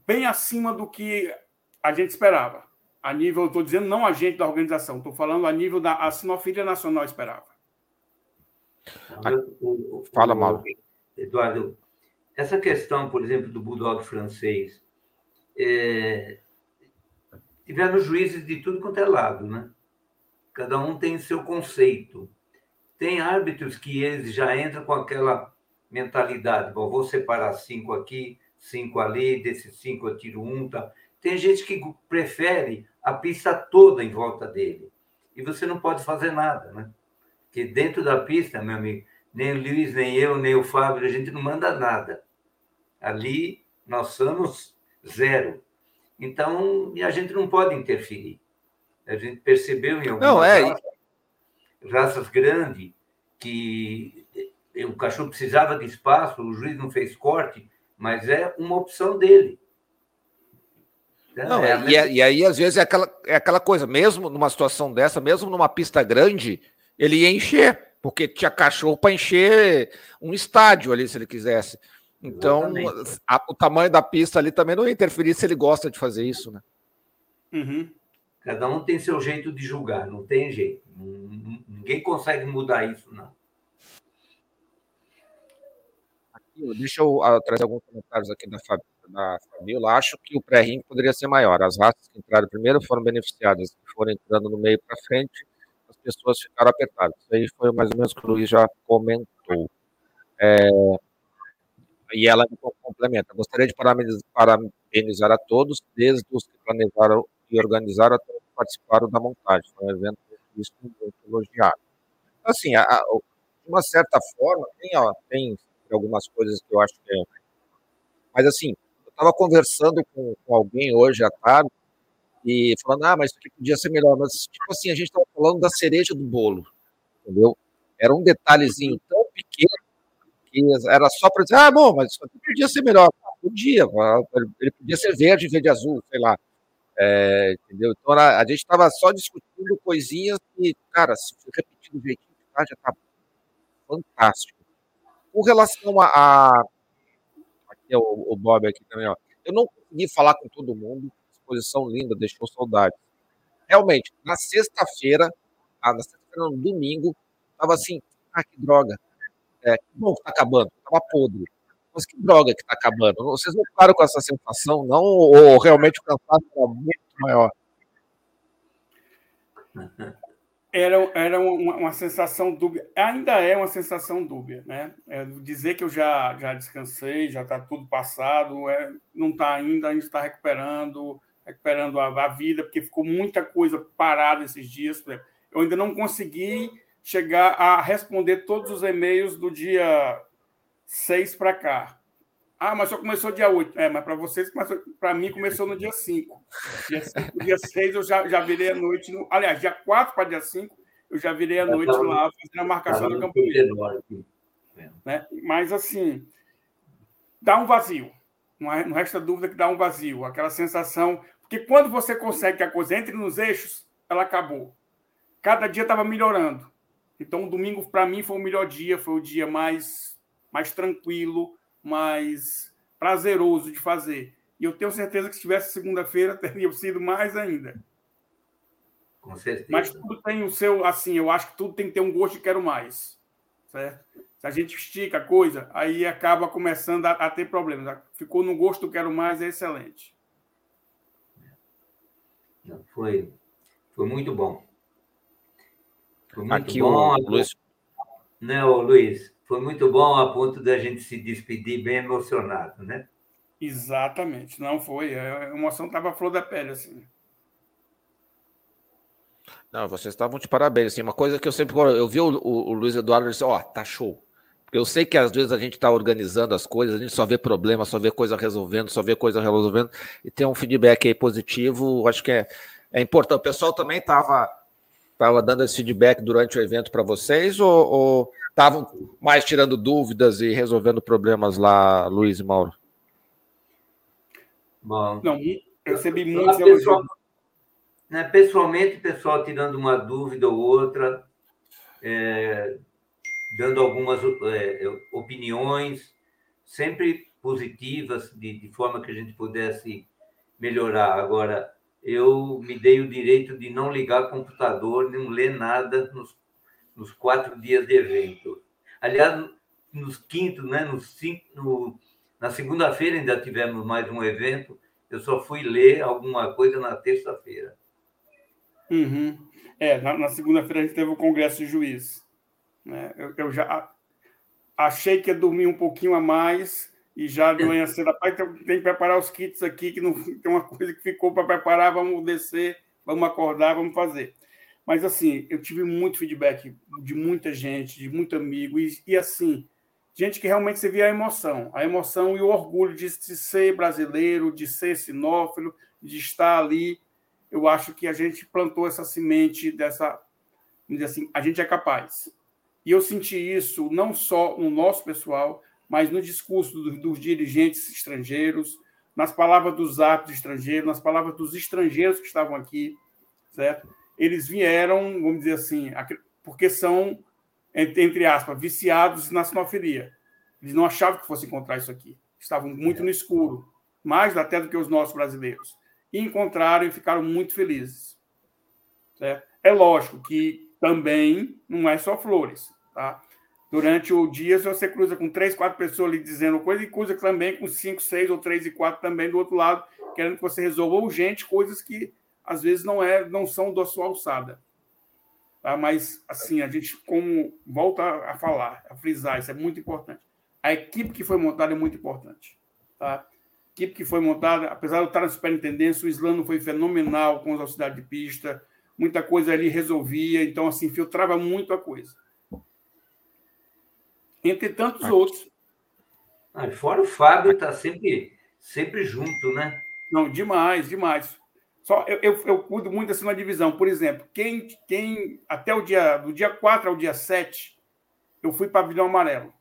bem acima do que a gente esperava a nível, estou dizendo não a gente da organização, estou falando a nível da a Sinofilia Nacional esperava. Fala, Mauro. Eduardo, essa questão, por exemplo, do Bulldog francês, é... tiveram juízes de tudo quanto é lado, né? Cada um tem seu conceito. Tem árbitros que eles já entram com aquela mentalidade, bom, vou separar cinco aqui, cinco ali, desses cinco eu tiro um, tá? Tem gente que prefere a pista toda em volta dele. E você não pode fazer nada, né? Porque dentro da pista, meu amigo, nem o Luiz, nem eu, nem o Fábio, a gente não manda nada. Ali nós somos zero. Então, e a gente não pode interferir. A gente percebeu em algumas não, é... raças, raças grandes que o cachorro precisava de espaço, o juiz não fez corte, mas é uma opção dele. Não, é, e, é, e, aí, às vezes, é aquela, é aquela coisa, mesmo numa situação dessa, mesmo numa pista grande, ele ia encher, porque tinha cachorro para encher um estádio ali, se ele quisesse. Então, a, o tamanho da pista ali também não ia interferir se ele gosta de fazer isso, né? Uhum. Cada um tem seu jeito de julgar, não tem jeito. Ninguém consegue mudar isso, não. Aqui, deixa eu uh, trazer alguns comentários aqui da Fábio da Fabiola, acho que o pré-ring poderia ser maior. As raças que entraram primeiro foram beneficiadas, que foram entrando no meio para frente, as pessoas ficaram apertadas. Isso aí foi mais ou menos o que o Luiz já comentou. É, e ela complementa. Gostaria de parabenizar a todos, desde os que planejaram que organizaram até participaram da montagem. Foi um evento isso muito elogiado. Assim, a, a, de uma certa forma, tem, ó, tem algumas coisas que eu acho que é. Mas assim, eu estava conversando com, com alguém hoje à tarde e falando, ah, mas isso aqui podia ser melhor. Mas, tipo assim, a gente estava falando da cereja do bolo, entendeu? Era um detalhezinho tão pequeno era só para dizer, ah, bom, mas podia ser melhor. Podia, ele podia ser verde em vez de azul, sei lá. É, entendeu? Então a, a gente estava só discutindo coisinhas que, cara, se repetir do jeitinho que tá, já tá fantástico. Com relação a. a aqui é o, o, Bob aqui também, ó. Eu não consegui falar com todo mundo, exposição linda, deixou saudade. Realmente, na sexta-feira, ah, na sexta-feira, no domingo, tava assim, ah, que droga. É, que bom que tá acabando, tava podre mas que droga que está acabando. Vocês não ficaram com essa sensação, não? Ou realmente o cansaço era muito maior? Era, era uma, uma, sensação dúbia. Ainda é uma sensação dúbia, né? É dizer que eu já, já descansei, já está tudo passado, é, não está ainda, a gente está recuperando, recuperando a, a, vida, porque ficou muita coisa parada esses dias. Eu ainda não consegui chegar a responder todos os e-mails do dia 6 para cá. Ah, mas só começou dia 8. É, mas para vocês, para mim, começou no dia 5. Dia, 5, dia 6 eu já, já virei a noite. No, aliás, dia 4 para dia 5, eu já virei a noite lá fazendo a marcação da campanha. Né? Mas, assim, dá um vazio. Não, é, não resta dúvida que dá um vazio. Aquela sensação. Porque quando você consegue que a coisa entre nos eixos, ela acabou. Cada dia estava melhorando. Então, o domingo, para mim, foi o melhor dia, foi o dia mais mais tranquilo, mais prazeroso de fazer. E eu tenho certeza que se tivesse segunda-feira, teria sido mais ainda. Com certeza. Mas tudo tem o seu, assim, eu acho que tudo tem que ter um gosto de quero mais. Certo? Se a gente estica a coisa, aí acaba começando a, a ter problemas. Ficou no gosto quero mais, é excelente. Foi, foi muito bom. Foi muito Aqui bom. O Luiz... Não, Luiz, foi muito bom a ponto da gente se despedir bem emocionado, né? Exatamente, não foi. A emoção estava flor da pele, assim. Não, vocês estavam de parabéns. Assim, uma coisa que eu sempre. Eu vi o, o, o Luiz Eduardo e disse: Ó, oh, tá show. Porque eu sei que às vezes a gente está organizando as coisas, a gente só vê problema, só vê coisa resolvendo, só vê coisa resolvendo, e ter um feedback aí positivo, acho que é, é importante. O pessoal também estava tava dando esse feedback durante o evento para vocês, ou, estavam mais tirando dúvidas e resolvendo problemas lá, Luiz e Mauro? Bom, não, eu recebi muitos pessoal, né, Pessoalmente, pessoal tirando uma dúvida ou outra, é, dando algumas é, opiniões, sempre positivas, de, de forma que a gente pudesse melhorar. Agora, eu me dei o direito de não ligar computador, não ler nada nos nos quatro dias de evento. Aliás, nos quintos, né, nos cinco, no, na segunda-feira ainda tivemos mais um evento. Eu só fui ler alguma coisa na terça-feira. Uhum. É, na, na segunda-feira a gente teve o Congresso de Juiz. Né? Eu, eu, já achei que ia dormir um pouquinho a mais e já de manhã cedo, rapaz, tem, tem que preparar os kits aqui, que não tem uma coisa que ficou para preparar, vamos descer, vamos acordar, vamos fazer. Mas, assim, eu tive muito feedback de muita gente, de muito amigo, e, e assim, gente que realmente você via a emoção, a emoção e o orgulho de, de ser brasileiro, de ser sinófilo, de estar ali. Eu acho que a gente plantou essa semente dessa, assim, a gente é capaz. E eu senti isso não só no nosso pessoal, mas no discurso dos, dos dirigentes estrangeiros, nas palavras dos árbitros estrangeiros, nas palavras dos estrangeiros que estavam aqui, certo? eles vieram, vamos dizer assim, porque são, entre aspas, viciados na sinofilia. Eles não achavam que fosse encontrar isso aqui. Estavam muito no escuro, mais até do que os nossos brasileiros. E encontraram e ficaram muito felizes. Certo? É lógico que também não é só flores. Tá? Durante o dia, você cruza com três, quatro pessoas ali dizendo coisa, e cruza também com cinco, seis ou três e quatro também do outro lado, querendo que você resolva urgente coisas que às vezes não é, não são da sua alçada. Tá? Mas assim, a gente como volta a falar, a frisar, isso é muito importante. A equipe que foi montada é muito importante, tá? equipe que foi montada, apesar de eu estar na superintendência, o Islano foi fenomenal com os auxiliares de pista, muita coisa ali resolvia, então, assim, filtrava muito a coisa. Entre tantos outros. Ah, fora o Fábio está sempre, sempre junto, né? Não, demais, demais. Só eu, eu, eu cuido muito assim uma divisão. Por exemplo, quem, quem até o dia do dia 4 ao dia 7, eu fui pavilhão amarelo.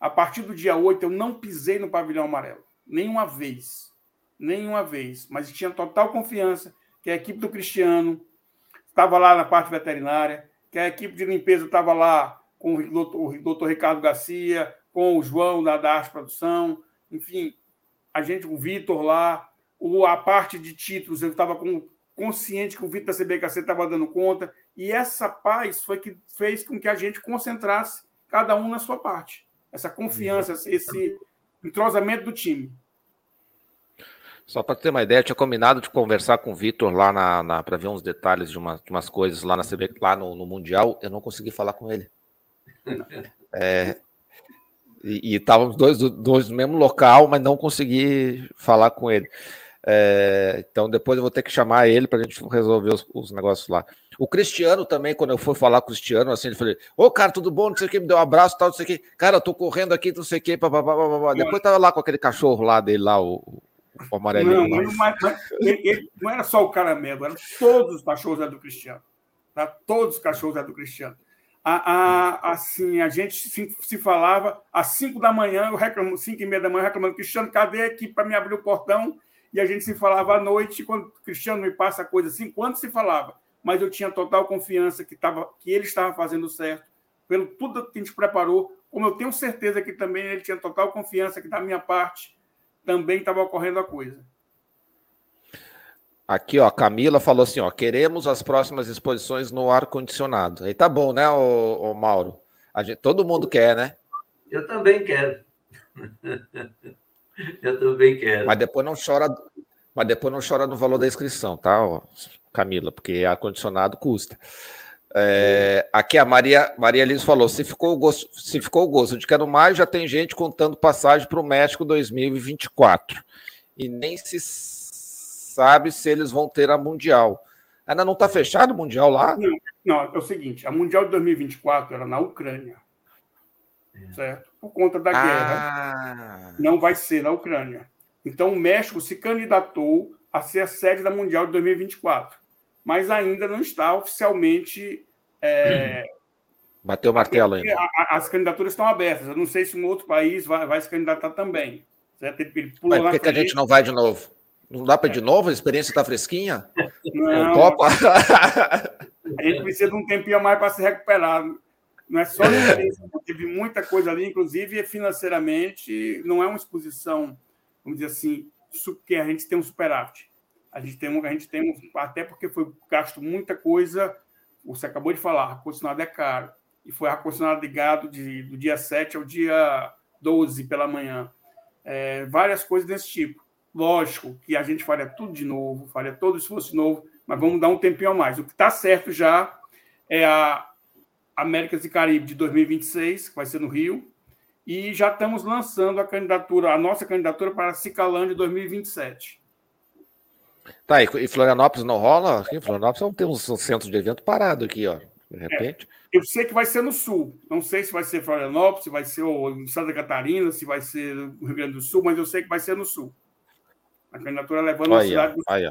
A partir do dia 8, eu não pisei no pavilhão amarelo. Nenhuma vez. Nenhuma vez. Mas tinha total confiança que a equipe do Cristiano estava lá na parte veterinária, que a equipe de limpeza estava lá com o doutor, o doutor Ricardo Garcia, com o João da, da Arte Produção, enfim, a gente, o Vitor lá, o, a parte de títulos, eu estava consciente que o Vitor da CBKC estava dando conta, e essa paz foi que fez com que a gente concentrasse cada um na sua parte essa confiança, esse entrosamento do time. Só para ter uma ideia, eu tinha combinado de conversar com o Vitor lá na, na para ver uns detalhes de, uma, de, umas coisas lá na CB, lá no, no, Mundial. Eu não consegui falar com ele. É, e estávamos dois, dois no mesmo local, mas não consegui falar com ele. É, então depois eu vou ter que chamar ele para a gente resolver os, os, negócios lá. O Cristiano também, quando eu fui falar com o Cristiano, assim, ele falou: Ô, cara, tudo bom? Não sei o que, me deu um abraço, tal, não sei o que. Cara, eu tô correndo aqui, não sei o que, Depois tava lá com aquele cachorro lá dele, lá, o, o amarelinho. Não, mas, mas, mas ele, ele, não era só o caramelo, eram todos os cachorros é do Cristiano. Tá? Todos os cachorros é do Cristiano. A, a, assim, a gente se, se falava às 5 da manhã, eu reclamo, 5 e meia da manhã, reclamando, Cristiano, cadê aqui para me abrir o portão? e a gente se falava à noite, quando Cristiano me passa a coisa assim, quando se falava, mas eu tinha total confiança que, tava, que ele estava fazendo certo, pelo tudo que a gente preparou, como eu tenho certeza que também ele tinha total confiança que da minha parte também estava ocorrendo a coisa. Aqui, ó, a Camila falou assim, ó, queremos as próximas exposições no ar condicionado. Aí tá bom, né, o, o Mauro? Gente, todo mundo quer, né? Eu também quero. Eu também quero. Mas depois não chora, mas depois não chora no valor da inscrição, tá, Camila? Porque ar-condicionado custa. É, aqui a Maria, Maria Liz falou: se ficou, o gosto, se ficou o gosto de quero mais, já tem gente contando passagem para o México 2024. E nem se sabe se eles vão ter a Mundial. Ainda não está fechado o Mundial lá? Não, não, é o seguinte: a Mundial de 2024 era na Ucrânia. Certo? por conta da ah. guerra, não vai ser na Ucrânia. Então, o México se candidatou a ser a sede da Mundial de 2024, mas ainda não está oficialmente. É... Bateu o martelo ainda. As candidaturas estão abertas. Eu não sei se um outro país vai, vai se candidatar também. Certo? Ele mas por que, que a gente não vai de novo? Não dá para de novo? A experiência está fresquinha? Não. Topa? a gente precisa de um tempinho a mais para se recuperar. Não é só experiência, teve muita coisa ali, inclusive financeiramente, não é uma exposição, vamos dizer assim, que a gente tem um superávit. A gente tem, a gente tem até porque foi gasto muita coisa, você acabou de falar, ar-condicionado é caro, e foi ar-condicionado ligado de, do dia 7 ao dia 12 pela manhã. É, várias coisas desse tipo. Lógico que a gente faria tudo de novo, faria todo esforço de novo, mas vamos dar um tempinho a mais. O que está certo já é a, Américas e Caribe de 2026, que vai ser no Rio, e já estamos lançando a candidatura, a nossa candidatura para a Cicalândia 2027. Tá, e Florianópolis não rola? Aqui em Florianópolis não tem um centro de evento parado aqui, ó. De repente. É, eu sei que vai ser no sul. Não sei se vai ser Florianópolis, se vai ser o Santa Catarina, se vai ser o Rio Grande do Sul, mas eu sei que vai ser no sul. A candidatura levando a cidade do Aí,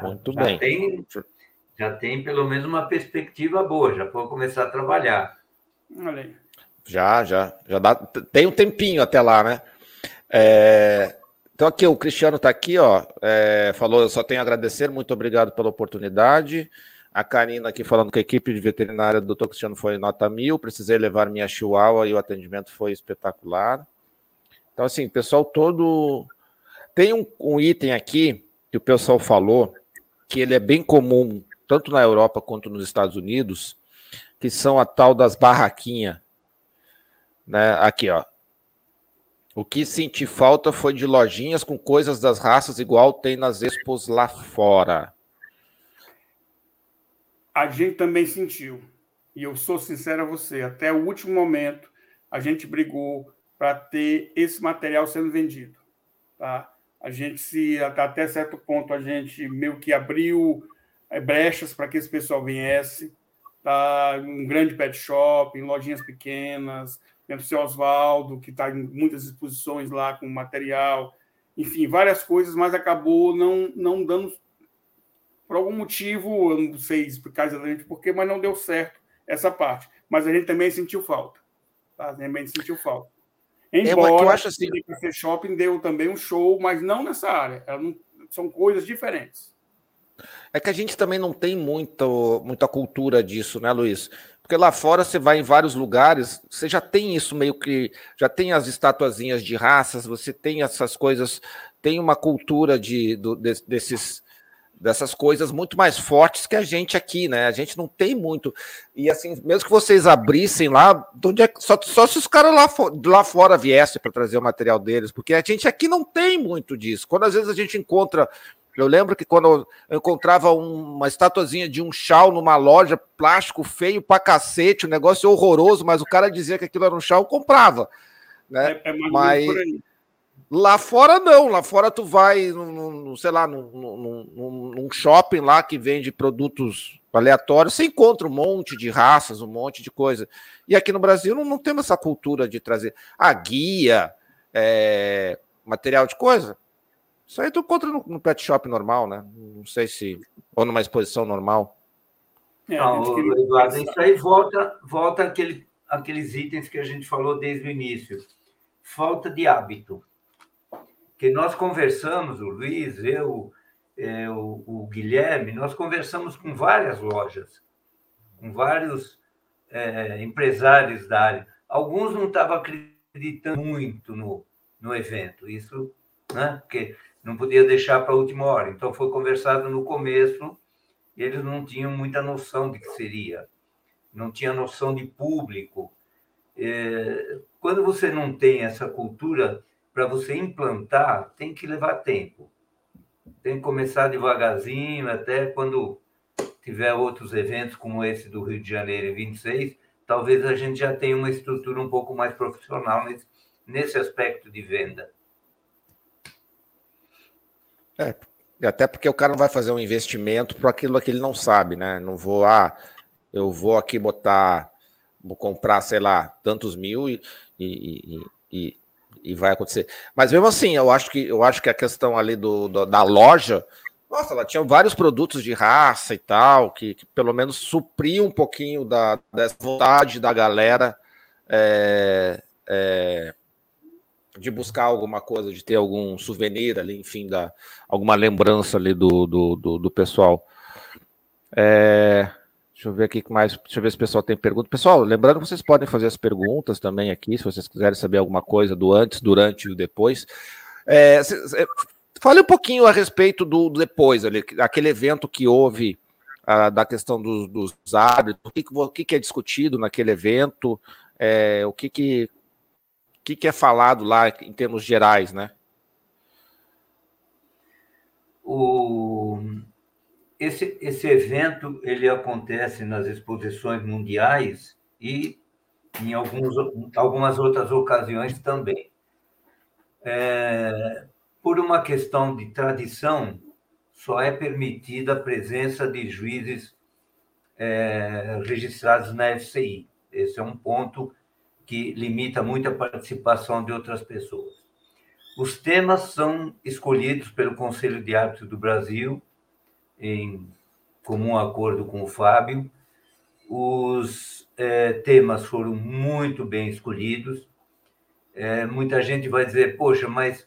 Muito já bem. Tem, já tem pelo menos uma perspectiva boa, já pode começar a trabalhar. Olha aí. Já, já, já dá, tem um tempinho até lá, né? É, então aqui o Cristiano está aqui, ó, é, falou, eu só tenho a agradecer, muito obrigado pela oportunidade. A Karina aqui falando que a equipe de veterinária do Dr. Cristiano foi nota mil, precisei levar minha chihuahua e o atendimento foi espetacular. Então assim, pessoal todo... Tem um, um item aqui que o pessoal falou, que ele é bem comum tanto na Europa quanto nos Estados Unidos, que são a tal das barraquinhas. Né? Aqui, ó. O que senti falta foi de lojinhas com coisas das raças, igual tem nas expos lá fora. A gente também sentiu. E eu sou sincero a você, até o último momento a gente brigou para ter esse material sendo vendido. Tá? A gente se até certo ponto a gente meio que abriu é, brechas para que esse pessoal viesse, tá? Um grande pet shop, em lojinhas pequenas, dentro do seu Oswaldo, que está em muitas exposições lá com material, enfim, várias coisas, mas acabou não não dando por algum motivo, eu não sei explicar exatamente porquê, mas não deu certo essa parte. Mas a gente também sentiu falta. Tá? A gente também sentiu falta. É, Embora é, eu acho assim... o Café Shopping deu também um show, mas não nessa área. Não... São coisas diferentes. É que a gente também não tem muito, muita cultura disso, né, Luiz? Porque lá fora você vai em vários lugares, você já tem isso meio que. Já tem as estatuazinhas de raças, você tem essas coisas, tem uma cultura de, do, de, desses dessas coisas muito mais fortes que a gente aqui, né? A gente não tem muito. E assim, mesmo que vocês abrissem lá, onde é, só, só se os caras lá, lá fora viessem para trazer o material deles, porque a gente aqui não tem muito disso. Quando às vezes a gente encontra. Eu lembro que quando eu encontrava uma estatuazinha de um chal numa loja, plástico feio pra cacete, um negócio horroroso, mas o cara dizia que aquilo era um chal, comprava. Né? É, é mas, Lá fora não, lá fora tu vai, num, sei lá, num, num, num, shopping lá que vende produtos aleatórios, você encontra um monte de raças, um monte de coisa. E aqui no Brasil não, não temos essa cultura de trazer a guia, é, material de coisa. Isso aí tu encontra no, no, pet shop normal, né? Não sei se. Ou numa exposição normal. É, não, Eduardo, isso aí volta, volta aquele, aqueles itens que a gente falou desde o início. Falta de hábito que nós conversamos, o Luiz, eu, é, o, Guilherme, nós conversamos com várias lojas, com vários é, empresários da área. Alguns não estavam acreditando muito no, no evento, isso, né? Porque não podia deixar para a última hora. Então foi conversado no começo, e eles não tinham muita noção de que seria, não tinha noção de público. É, quando você não tem essa cultura para você implantar, tem que levar tempo. Tem que começar devagarzinho, até quando tiver outros eventos como esse do Rio de Janeiro em 26, talvez a gente já tenha uma estrutura um pouco mais profissional nesse, nesse aspecto de venda. É, até porque o cara não vai fazer um investimento para aquilo que ele não sabe, né? Não vou, ah, eu vou aqui botar, vou comprar, sei lá, tantos mil e, e, e, e vai acontecer. Mas mesmo assim, eu acho que eu acho que a questão ali do, do da loja, nossa, ela tinha vários produtos de raça e tal, que, que pelo menos supriam um pouquinho da, dessa vontade da galera é, é, de buscar alguma coisa, de ter algum souvenir ali, enfim, da, alguma lembrança ali do, do, do, do pessoal. É, Deixa eu ver aqui mais. Deixa eu ver se o pessoal tem pergunta. Pessoal, lembrando que vocês podem fazer as perguntas também aqui, se vocês quiserem saber alguma coisa do antes, durante e depois. É, fale um pouquinho a respeito do, do depois, ali, aquele evento que houve ah, da questão dos, dos árbitros, o que, o que, é discutido naquele evento, é, o que, que, que, que é falado lá em termos gerais, né? O, esse, esse evento ele acontece nas exposições mundiais e em alguns, algumas outras ocasiões também. É, por uma questão de tradição, só é permitida a presença de juízes é, registrados na FCI. Esse é um ponto que limita muito a participação de outras pessoas. Os temas são escolhidos pelo Conselho de Árbitros do Brasil em comum acordo com o Fábio. Os é, temas foram muito bem escolhidos. É, muita gente vai dizer, poxa, mas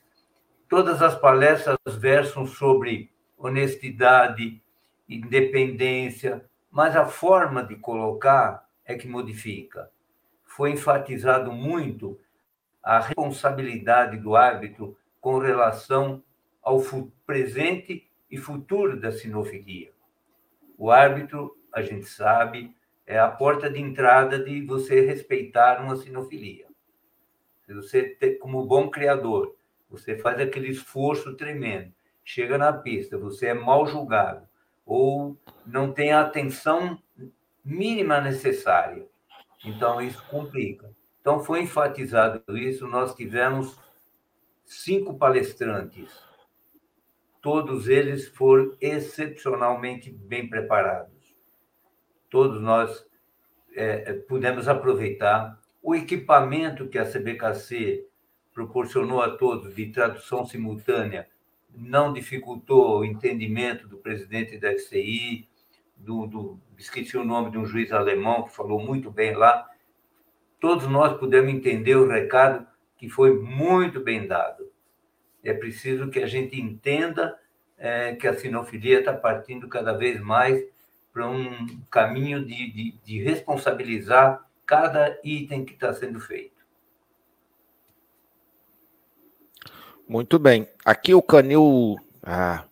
todas as palestras versam sobre honestidade, independência, mas a forma de colocar é que modifica. Foi enfatizado muito a responsabilidade do árbitro com relação ao presente e futuro da sinofilia. O árbitro, a gente sabe, é a porta de entrada de você respeitar uma sinofilia. Se você, como bom criador, você faz aquele esforço tremendo, chega na pista, você é mal julgado, ou não tem a atenção mínima necessária. Então, isso complica. Então, foi enfatizado isso. Nós tivemos cinco palestrantes. Todos eles foram excepcionalmente bem preparados. Todos nós é, pudemos aproveitar o equipamento que a CBKC proporcionou a todos de tradução simultânea não dificultou o entendimento do presidente da FCI, do, do, esqueci o nome de um juiz alemão que falou muito bem lá. Todos nós pudemos entender o recado que foi muito bem dado. É preciso que a gente entenda é, que a sinofilia está partindo cada vez mais para um caminho de, de, de responsabilizar cada item que está sendo feito. Muito bem. Aqui o Canil ah,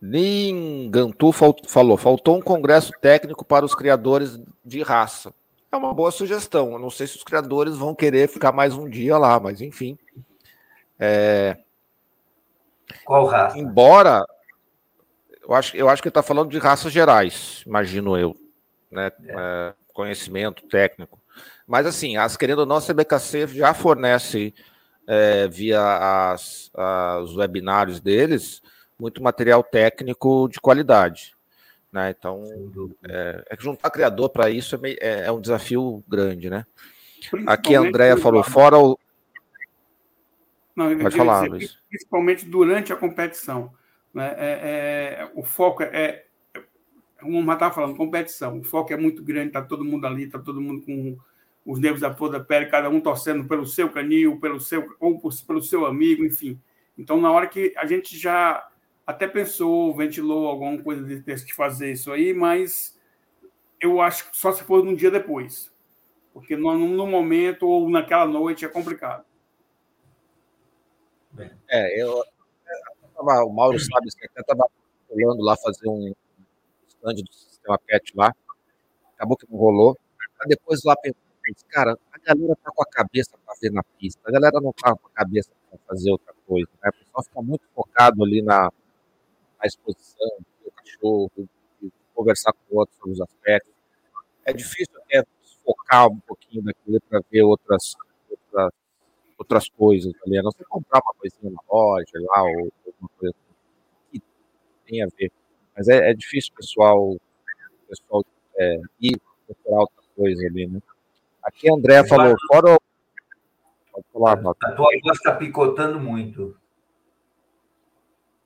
Ningantu falou: faltou um congresso técnico para os criadores de raça. É uma boa sugestão. Eu não sei se os criadores vão querer ficar mais um dia lá, mas enfim. É... Qual raça? Embora. Eu acho, eu acho que ele está falando de raças gerais, imagino eu. Né? É. É, conhecimento técnico. Mas, assim, as querendo ou não, a CBKC já fornece é, via as, as webinários deles, muito material técnico de qualidade. Né? Então, é, é que juntar criador para isso é, meio, é, é, um desafio grande, né? Aqui a Andrea falou, fora o. Não, Pode falar, dizer, Luiz. Principalmente durante a competição. Né? É, é, o foco é. Como o estava falando, competição. O foco é muito grande, está todo mundo ali, está todo mundo com os nervos da flor da pele, cada um torcendo pelo seu canil, pelo seu ou por, pelo seu amigo, enfim. Então, na hora que a gente já até pensou, ventilou alguma coisa de ter que fazer isso aí, mas eu acho que só se for um dia depois, porque no, no momento ou naquela noite é complicado. É, eu, o Mauro sabe que até estava rolando lá fazer um stand do sistema PET lá, acabou que não rolou. Depois lá cara, a galera tá com a cabeça para ver na pista, a galera não tá com a cabeça para fazer outra coisa, né? O pessoal fica muito focado ali na, na exposição, o cachorro, conversar com outros sobre os aspectos. É difícil até focar um pouquinho daquilo para ver outras, outras, outras coisas ali, a não ser comprar uma coisinha na loja lá, ou alguma coisa que tem a ver. Mas é, é difícil o pessoal, pessoal é, ir procurar outra coisa ali, né? Aqui a André falou, fora o... Pode falar, A tua voz está picotando muito.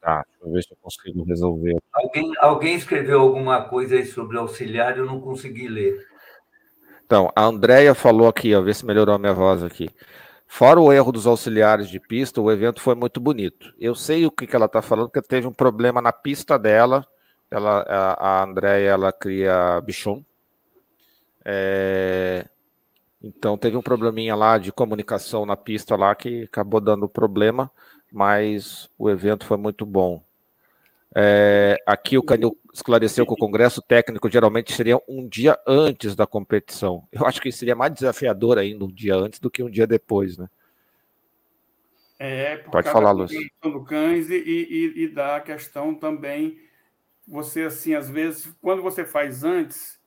Tá, deixa eu ver se eu consigo resolver. Alguém, alguém escreveu alguma coisa aí sobre auxiliar, eu não consegui ler. Então, a Andrea falou aqui, ó, ver se melhorou a minha voz aqui. Fora o erro dos auxiliares de pista, o evento foi muito bonito. Eu sei o que, que ela está falando, porque teve um problema na pista dela. Ela, a, a Andrea, ela cria bichon. É, então teve um probleminha lá de comunicação na pista lá que acabou dando problema, mas o evento foi muito bom. É, aqui o Canil esclareceu que o congresso técnico geralmente seria um dia antes da competição. Eu acho que seria mais desafiador ainda um dia antes do que um dia depois, né? É, por Pode falar, Lúcio. do cães e, e, e da questão também, você assim, às vezes, quando você faz antes,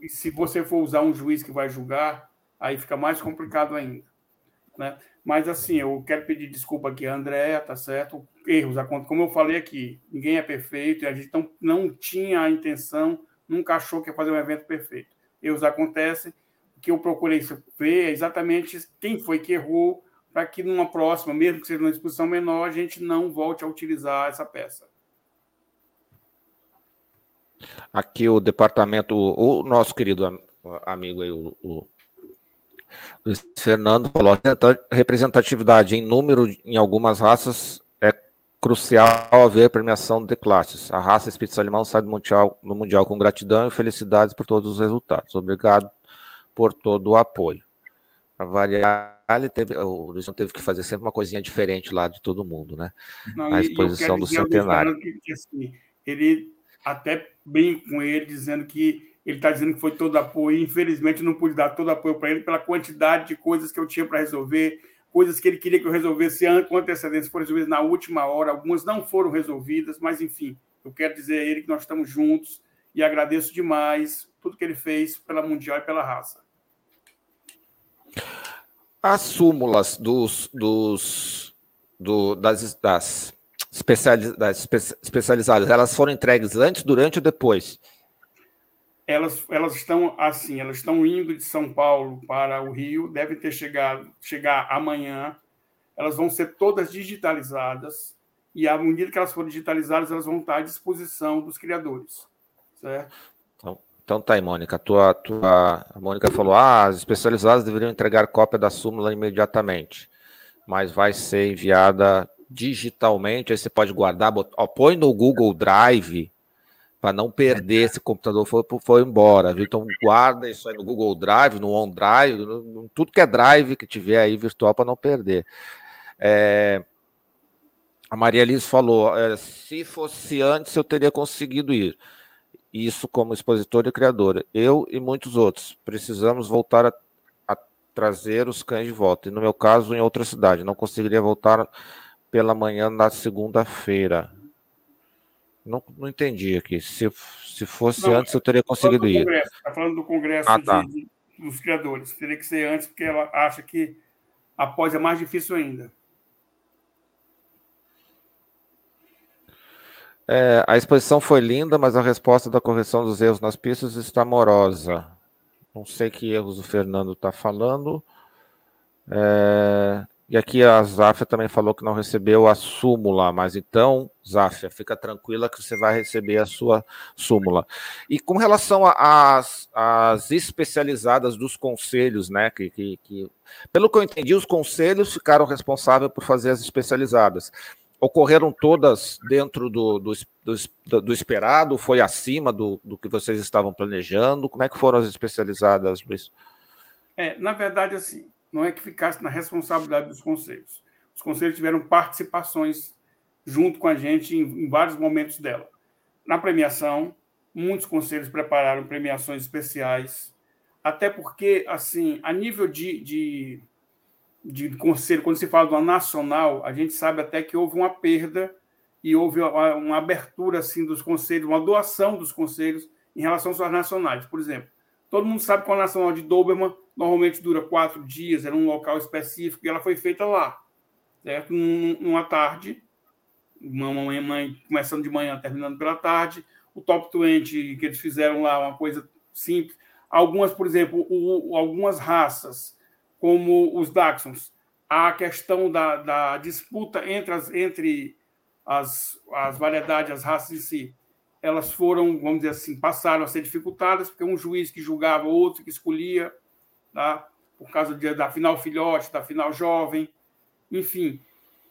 e se você for usar um juiz que vai julgar, aí fica mais complicado ainda. Né? Mas, assim, eu quero pedir desculpa aqui André, tá certo? Erros, como eu falei aqui, ninguém é perfeito e a gente não, não tinha a intenção, nunca achou que ia fazer um evento perfeito. Erros acontecem, o que eu procurei ver é exatamente quem foi que errou, para que numa próxima, mesmo que seja numa exposição menor, a gente não volte a utilizar essa peça. Aqui o departamento, o nosso querido amigo aí, o, o Luiz Fernando falou: a representatividade em número em algumas raças é crucial haver premiação de classes. A raça Spitz Alemão sai do mundial, no Mundial com gratidão e felicidades por todos os resultados. Obrigado por todo o apoio. Para variar, ele teve, o Luiz teve que fazer sempre uma coisinha diferente lá de todo mundo, né? Não, a exposição do centenário. Que, que, assim, ele até brinca com ele, dizendo que ele está dizendo que foi todo apoio. Infelizmente, não pude dar todo apoio para ele pela quantidade de coisas que eu tinha para resolver, coisas que ele queria que eu resolvesse com antecedência, foram resolvidas na última hora. Algumas não foram resolvidas, mas enfim, eu quero dizer a ele que nós estamos juntos e agradeço demais tudo que ele fez pela Mundial e pela raça. As súmulas dos, dos, do, das, das, especializ, das especializadas, elas foram entregues antes, durante ou depois? Elas, elas estão assim, elas estão indo de São Paulo para o Rio, devem ter chegado chegar amanhã. Elas vão ser todas digitalizadas e à medida que elas forem digitalizadas, elas vão estar à disposição dos criadores, certo? Então, então tá aí, Mônica. Tua, tua, a Mônica falou: ah, as especializadas deveriam entregar cópia da súmula imediatamente, mas vai ser enviada digitalmente. Aí você pode guardar, bot... põe no Google Drive para não perder esse computador foi, foi embora, viu? Então guarda isso aí no Google Drive, no OneDrive, tudo que é Drive que tiver aí virtual para não perder. É, a Maria Liz falou: é, se fosse antes, eu teria conseguido ir. Isso como expositora e criadora. Eu e muitos outros precisamos voltar a, a trazer os cães de volta. E no meu caso, em outra cidade. Não conseguiria voltar pela manhã na segunda-feira. Não, não entendi aqui. Se, se fosse não, antes, eu teria conseguido ir. Está falando do congresso ah, tá. de, de, dos criadores. Teria que ser antes, porque ela acha que após é mais difícil ainda. É, a exposição foi linda, mas a resposta da correção dos erros nas pistas está morosa. Não sei que erros o Fernando está falando. É, e aqui a Zafia também falou que não recebeu a súmula, mas então, Zafia, fica tranquila que você vai receber a sua súmula. E com relação às especializadas dos conselhos, né? Que, que, que, pelo que eu entendi, os conselhos ficaram responsáveis por fazer as especializadas ocorreram todas dentro do, do, do, do esperado? Foi acima do, do, que vocês estavam planejando? Como é que foram as especializadas, Luiz? É, na verdade, assim, não é que ficasse na responsabilidade dos conselhos. Os conselhos tiveram participações junto com a gente em, em vários momentos dela. Na premiação, muitos conselhos prepararam premiações especiais, até porque, assim, a nível de, de de conselho, quando se fala do nacional, a gente sabe até que houve uma perda e houve uma, uma abertura assim dos conselhos, uma doação dos conselhos em relação às nacionais. Por exemplo, todo mundo sabe que a nacional de Doberman normalmente dura quatro dias, era um local específico e ela foi feita lá, certo? Numa tarde, uma manhã, começando de manhã, terminando pela tarde. O top 20 que eles fizeram lá, uma coisa simples. Algumas, por exemplo, o, algumas raças como os Daxons, a questão da, da disputa entre, as, entre as, as variedades, as raças em si, elas foram, vamos dizer assim, passaram a ser dificultadas, porque um juiz que julgava, outro que escolhia, tá? por causa de, da final filhote, da final jovem, enfim,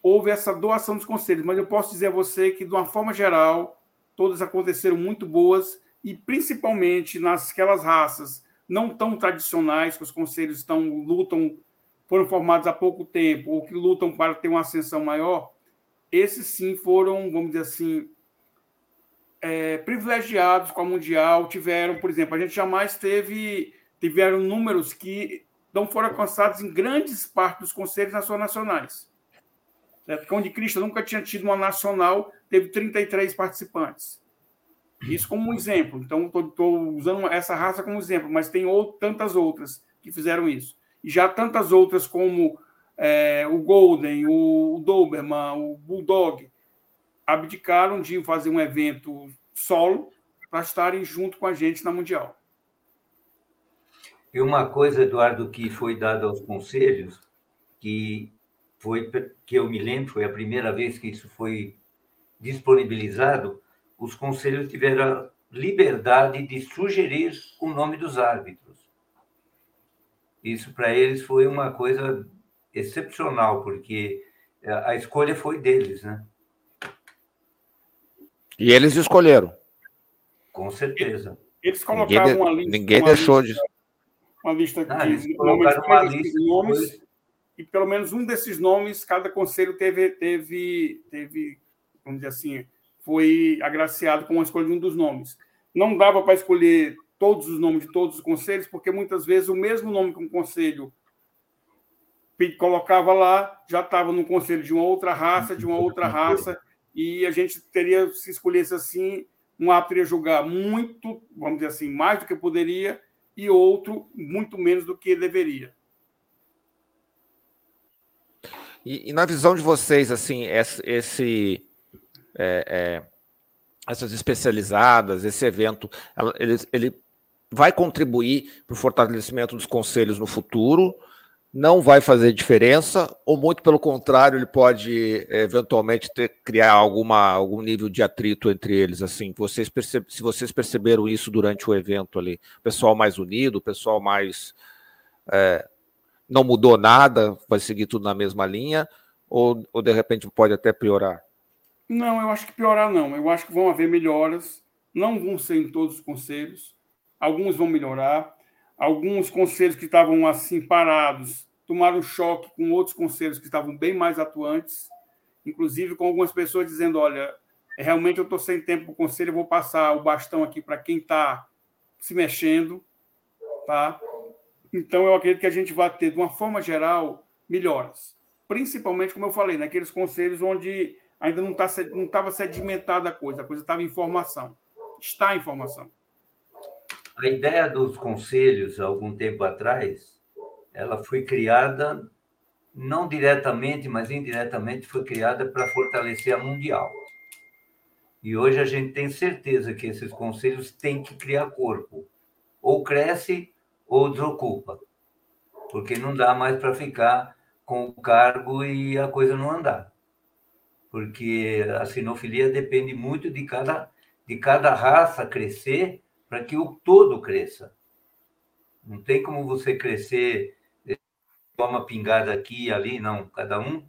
houve essa doação dos conselhos, mas eu posso dizer a você que, de uma forma geral, todas aconteceram muito boas, e principalmente nasquelas raças não tão tradicionais, que os conselhos estão, lutam, foram formados há pouco tempo, ou que lutam para ter uma ascensão maior, esses sim foram, vamos dizer assim, é, privilegiados com a Mundial, tiveram, por exemplo, a gente jamais teve, tiveram números que não foram alcançados em grandes partes dos conselhos nacionais. Certo? Cão de Cristo nunca tinha tido uma nacional, teve 33 participantes. Isso como um exemplo. Então, estou usando essa raça como exemplo, mas tem outro, tantas outras que fizeram isso. E já tantas outras como é, o Golden, o Doberman, o Bulldog, abdicaram de fazer um evento solo para estarem junto com a gente na Mundial. E uma coisa, Eduardo, que foi dada aos conselhos, que foi que eu me lembro, foi a primeira vez que isso foi disponibilizado, os conselhos tiveram liberdade de sugerir o nome dos árbitros. Isso para eles foi uma coisa excepcional, porque a escolha foi deles, né? E eles escolheram. Com certeza. Eles colocaram ninguém, uma lista. Ninguém deixou lista, de. Uma lista ah, de nomes, uma lista nomes, e pelo menos um desses nomes, cada conselho teve, teve, teve, vamos dizer assim, foi agraciado com a escolha de um dos nomes. Não dava para escolher todos os nomes de todos os conselhos, porque muitas vezes o mesmo nome que um conselho colocava lá já estava no conselho de uma outra raça, de uma outra raça, e a gente teria, se escolhesse assim, um árbitro ia julgar muito, vamos dizer assim, mais do que poderia, e outro muito menos do que deveria. E, e, na visão de vocês, assim, esse, esse é, é, essas especializadas, esse evento, ele, ele vai contribuir para o fortalecimento dos conselhos no futuro? Não vai fazer diferença, ou muito pelo contrário, ele pode eventualmente ter, criar alguma, algum nível de atrito entre eles? Assim, vocês se vocês perceberam isso durante o evento ali, o pessoal mais unido, o pessoal mais é, não mudou nada, vai seguir tudo na mesma linha, ou, ou de repente pode até piorar? Não, eu acho que piorar não. Eu acho que vão haver melhoras. Não vão ser em todos os conselhos. Alguns vão melhorar. Alguns conselhos que estavam assim parados tomaram choque com outros conselhos que estavam bem mais atuantes, inclusive com algumas pessoas dizendo: olha, realmente eu estou sem tempo para o conselho, eu vou passar o bastão aqui para quem está se mexendo, tá? Então eu acredito que a gente vai ter, de uma forma geral, melhoras, principalmente como eu falei, naqueles conselhos onde ainda não tá não estava sedimentada a coisa, a coisa estava em formação, está em formação. A ideia dos conselhos, algum tempo atrás, ela foi criada, não diretamente, mas indiretamente, foi criada para fortalecer a Mundial. E hoje a gente tem certeza que esses conselhos têm que criar corpo. Ou cresce ou desocupa. Porque não dá mais para ficar com o cargo e a coisa não andar. Porque a sinofilia depende muito de cada, de cada raça crescer para que o todo cresça. Não tem como você crescer, toma pingada aqui e ali, não. Cada um.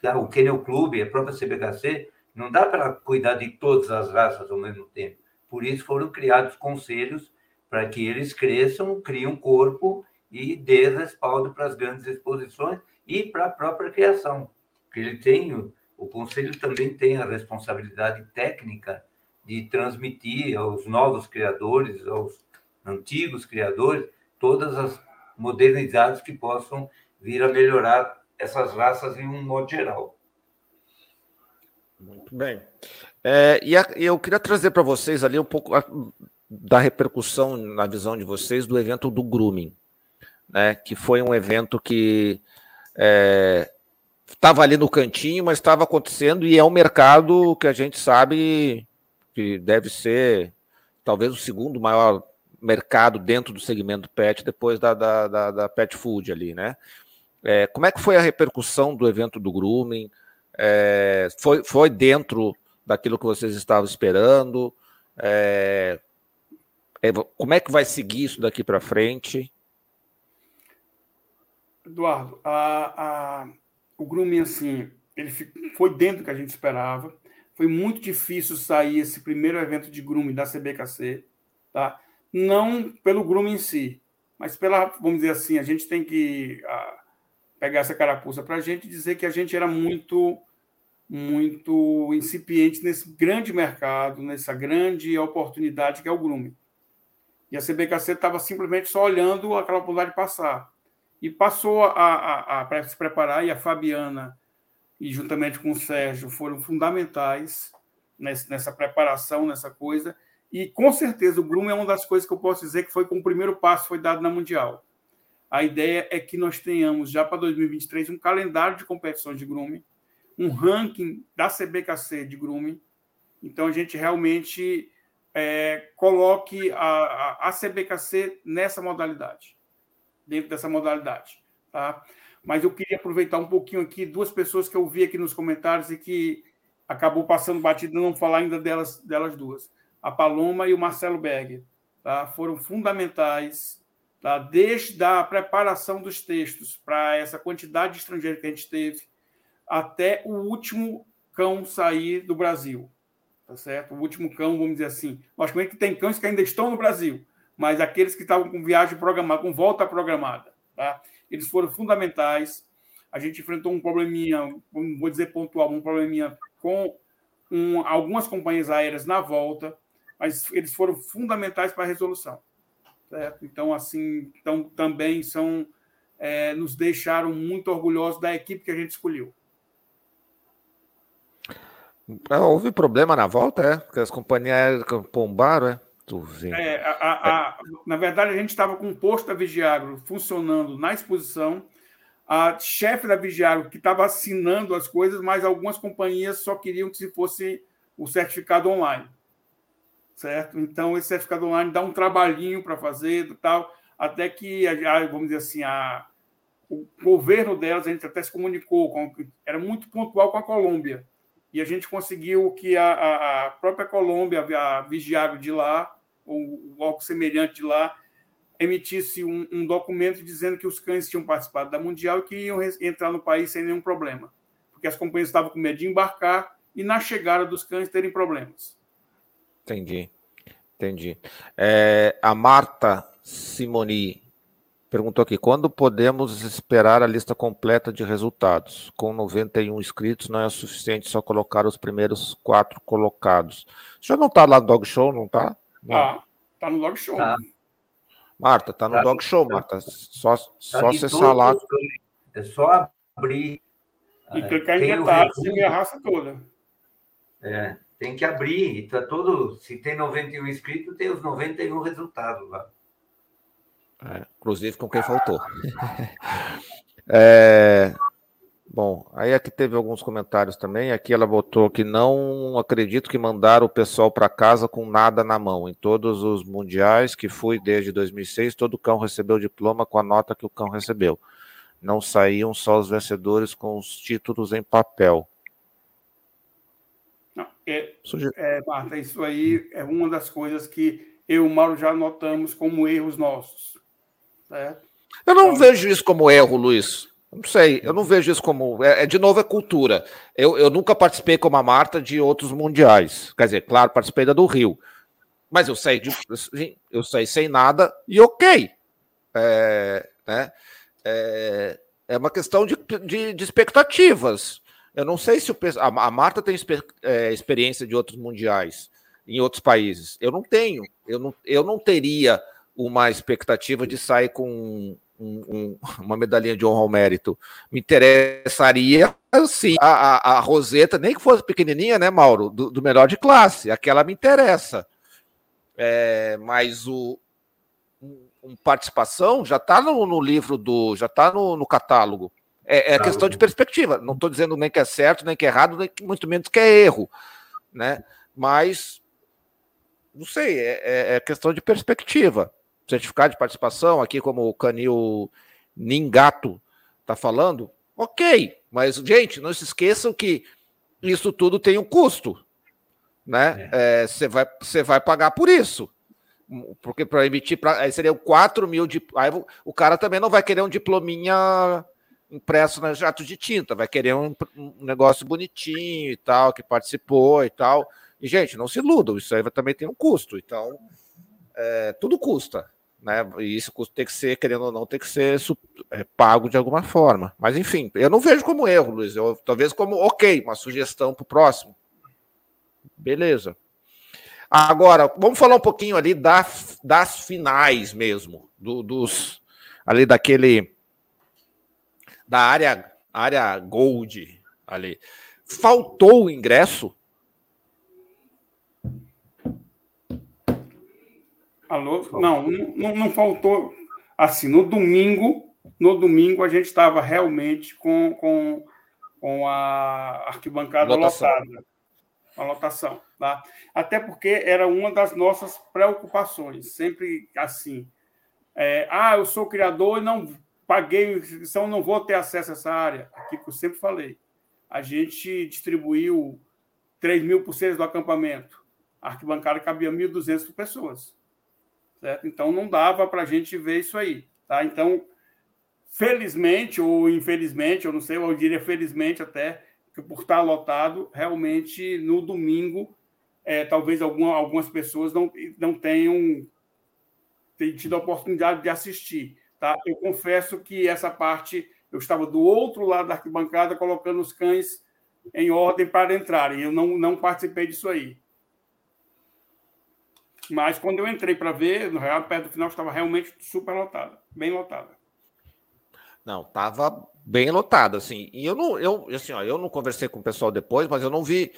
Tá, o Kennel Clube, a própria CBHC, não dá para cuidar de todas as raças ao mesmo tempo. Por isso foram criados conselhos para que eles cresçam, criem um corpo e dê respaldo para as grandes exposições e para a própria criação. Porque ele tem, o conselho também tem a responsabilidade técnica de transmitir aos novos criadores, aos antigos criadores, todas as modernidades que possam vir a melhorar essas raças em um modo geral. Muito bem. É, e a, eu queria trazer para vocês ali um pouco a, da repercussão na visão de vocês do evento do grooming, né? Que foi um evento que estava é, ali no cantinho, mas estava acontecendo e é um mercado que a gente sabe que deve ser talvez o segundo maior mercado dentro do segmento pet, depois da, da, da, da pet food ali, né? É, como é que foi a repercussão do evento do grooming? É, foi, foi dentro daquilo que vocês estavam esperando? É, é como é que vai seguir isso daqui para frente? Eduardo, a, a, o grooming, assim, ele foi dentro do que a gente esperava. Foi muito difícil sair esse primeiro evento de grooming da CBKC, tá? Não pelo grooming em si, mas pela, vamos dizer assim, a gente tem que a, pegar essa carapuça para a gente dizer que a gente era muito, muito incipiente nesse grande mercado, nessa grande oportunidade que é o grooming. E a CBKC estava simplesmente só olhando aquela oportunidade passar. E passou a, a, a se preparar, e a Fabiana e juntamente com o Sérgio foram fundamentais nessa preparação, nessa coisa. E com certeza o Groom é uma das coisas que eu posso dizer que foi com o primeiro passo foi dado na Mundial. A ideia é que nós tenhamos já para 2023 um calendário de competições de grooming, um ranking da CBKC de grooming. Então a gente realmente é, coloque a, a, a CBKC nessa modalidade, dentro dessa modalidade, tá? Mas eu queria aproveitar um pouquinho aqui duas pessoas que eu vi aqui nos comentários e que acabou passando batido não falar ainda delas, delas duas. A Paloma e o Marcelo Berger tá? foram fundamentais tá? desde a preparação dos textos para essa quantidade de estrangeiros que a gente teve até o último cão sair do Brasil. Tá certo? O último cão, vamos dizer assim. Logicamente que tem cães que ainda estão no Brasil, mas aqueles que estavam com viagem programada, com volta programada. Tá? Eles foram fundamentais. A gente enfrentou um probleminha, vou dizer pontual, um probleminha com um, algumas companhias aéreas na volta, mas eles foram fundamentais para a resolução. Certo? Então, assim, então, também são é, nos deixaram muito orgulhosos da equipe que a gente escolheu. Ah, houve problema na volta, é? Porque as companhias pombaram, é? É, a, a, a, na verdade, a gente estava com o posto da Vigiagro funcionando na exposição. a chefe da Vigiário que estava assinando as coisas, mas algumas companhias só queriam que se fosse o certificado online. Certo? Então, esse certificado online dá um trabalhinho para fazer tal, até que, vamos dizer assim, a, o governo delas, a gente até se comunicou, com, era muito pontual com a Colômbia. E a gente conseguiu que a, a própria Colômbia, a Vigiário de lá, ou algo semelhante de lá, emitisse um, um, documento dizendo que os cães tinham participado da Mundial e que iam entrar no país sem nenhum problema. Porque as companhias estavam com medo de embarcar e na chegada dos cães terem problemas. Entendi. Entendi. É, a Marta Simoni perguntou aqui: quando podemos esperar a lista completa de resultados? Com 91 inscritos, não é suficiente só colocar os primeiros quatro colocados. Já não está lá no Dog Show, não está? Ah, está no Dog Show. Tá. Marta, tá no tá, Dog Show, Marta. Só, tá só acessar lá. É só abrir. E é, clicar em detalhes e ver a raça toda. É, tem que abrir. E tá todo. Se tem 91 inscritos, tem os 91 resultados lá. É, inclusive com quem faltou. é, Bom, aí aqui teve alguns comentários também. Aqui ela botou que não acredito que mandaram o pessoal para casa com nada na mão. Em todos os mundiais que fui desde 2006, todo cão recebeu diploma com a nota que o cão recebeu. Não saíam só os vencedores com os títulos em papel. Não, é, é, Marta, isso aí é uma das coisas que eu e o Mauro já notamos como erros nossos. Certo? Eu não então, vejo isso como erro, Luiz. Não sei, eu não vejo isso como. É, é, de novo, é cultura. Eu, eu nunca participei como a Marta de outros mundiais. Quer dizer, claro, participei da do Rio. Mas eu sei, de, eu sei sem nada e ok. É, né? é, é uma questão de, de, de, expectativas. Eu não sei se o, a, a Marta tem é, experiência de outros mundiais em outros países. Eu não tenho. Eu não, eu não teria uma expectativa de sair com um, um, uma medalhinha de honra ao mérito. Me interessaria, sim, a, a, a, Roseta, nem que fosse pequenininha, né, Mauro, do, do melhor de classe, aquela me interessa. É, mas o um, participação já está no, no, livro do, já está no, no, catálogo. É, é tá questão de perspectiva. Não estou dizendo nem que é certo, nem que é errado, nem que, muito menos que é erro, né? Mas não sei, é, é, é questão de perspectiva certificado de participação, aqui como o Canil Ningato está falando, ok, mas, gente, não se esqueçam que isso tudo tem um custo, né? Você é. é, vai, vai pagar por isso. Porque para emitir, pra, aí seriam 4 mil de. Aí o cara também não vai querer um diplominha impresso na jato de tinta, vai querer um, um, negócio bonitinho e tal, que participou e tal. E, gente, não se iludam, isso aí também tem um custo. Então, é, tudo custa né? E isso tem que ser, querendo ou não, tem que ser é, pago de alguma forma. Mas enfim, eu não vejo como erro, Luiz. Eu, talvez como ok, uma sugestão para o próximo. Beleza. Agora, vamos falar um pouquinho ali das, das finais mesmo, do, dos ali daquele da área área gold ali. Faltou o ingresso Alô? Não, não, não faltou. Assim, no domingo, no domingo a gente estava realmente com, com, com a arquibancada lotação. lotada. A lotação. Tá? Até porque era uma das nossas preocupações, sempre assim. É, ah, eu sou criador e não paguei inscrição, não vou ter acesso a essa área. Aqui que eu sempre falei. A gente distribuiu 3 mil pulseiras do acampamento. A arquibancada cabia 1.200 pessoas certo? Então não dava para a gente ver isso aí, tá? Então, felizmente ou infelizmente, eu não sei, eu diria felizmente até, que por estar lotado, realmente no domingo, é, talvez alguma, algumas pessoas não, não tenham, tido a oportunidade de assistir, tá? Eu confesso que essa parte eu estava do outro lado da arquibancada colocando os cães em ordem para entrarem. Eu não, não participei disso aí. Mas quando eu entrei para ver, no Real, perto do final, estava realmente super lotada, bem lotada. Não, estava bem lotada, assim. E eu não, eu, assim, ó, eu não conversei com o pessoal depois, mas eu não vi,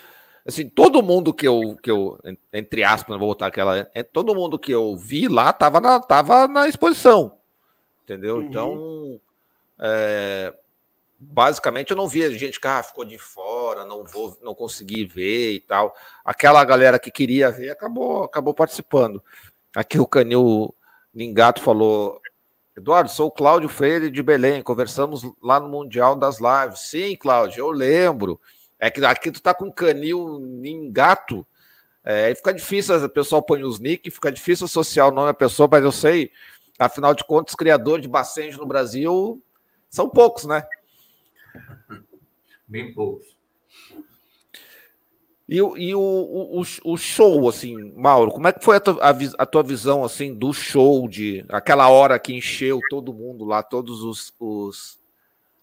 assim, todo mundo que eu, que eu entre aspas, vou botar aquela, é, todo mundo que eu vi lá estava na, tava na exposição, entendeu? Uhum. Então, é, basicamente eu não via gente que ah, ficou de fora, não vou, não consegui ver e tal. Aquela galera que queria ver acabou, acabou participando. Aqui o Canil Ningato falou: Eduardo, sou o Cláudio Freire de Belém, conversamos lá no Mundial das Lives. Sim, Cláudio, eu lembro. É que aqui tu tá com Canil Ningato, é, fica difícil, o pessoal põe os nick, fica difícil associar o nome à pessoa, mas eu sei, afinal de contas, criadores de Bacenge no Brasil são poucos, né? Bem poucos. E, e o, o, o, show, assim, Mauro, como é que foi a tua, a, tua, visão, assim, do show, de aquela hora que encheu todo mundo lá, todos os, os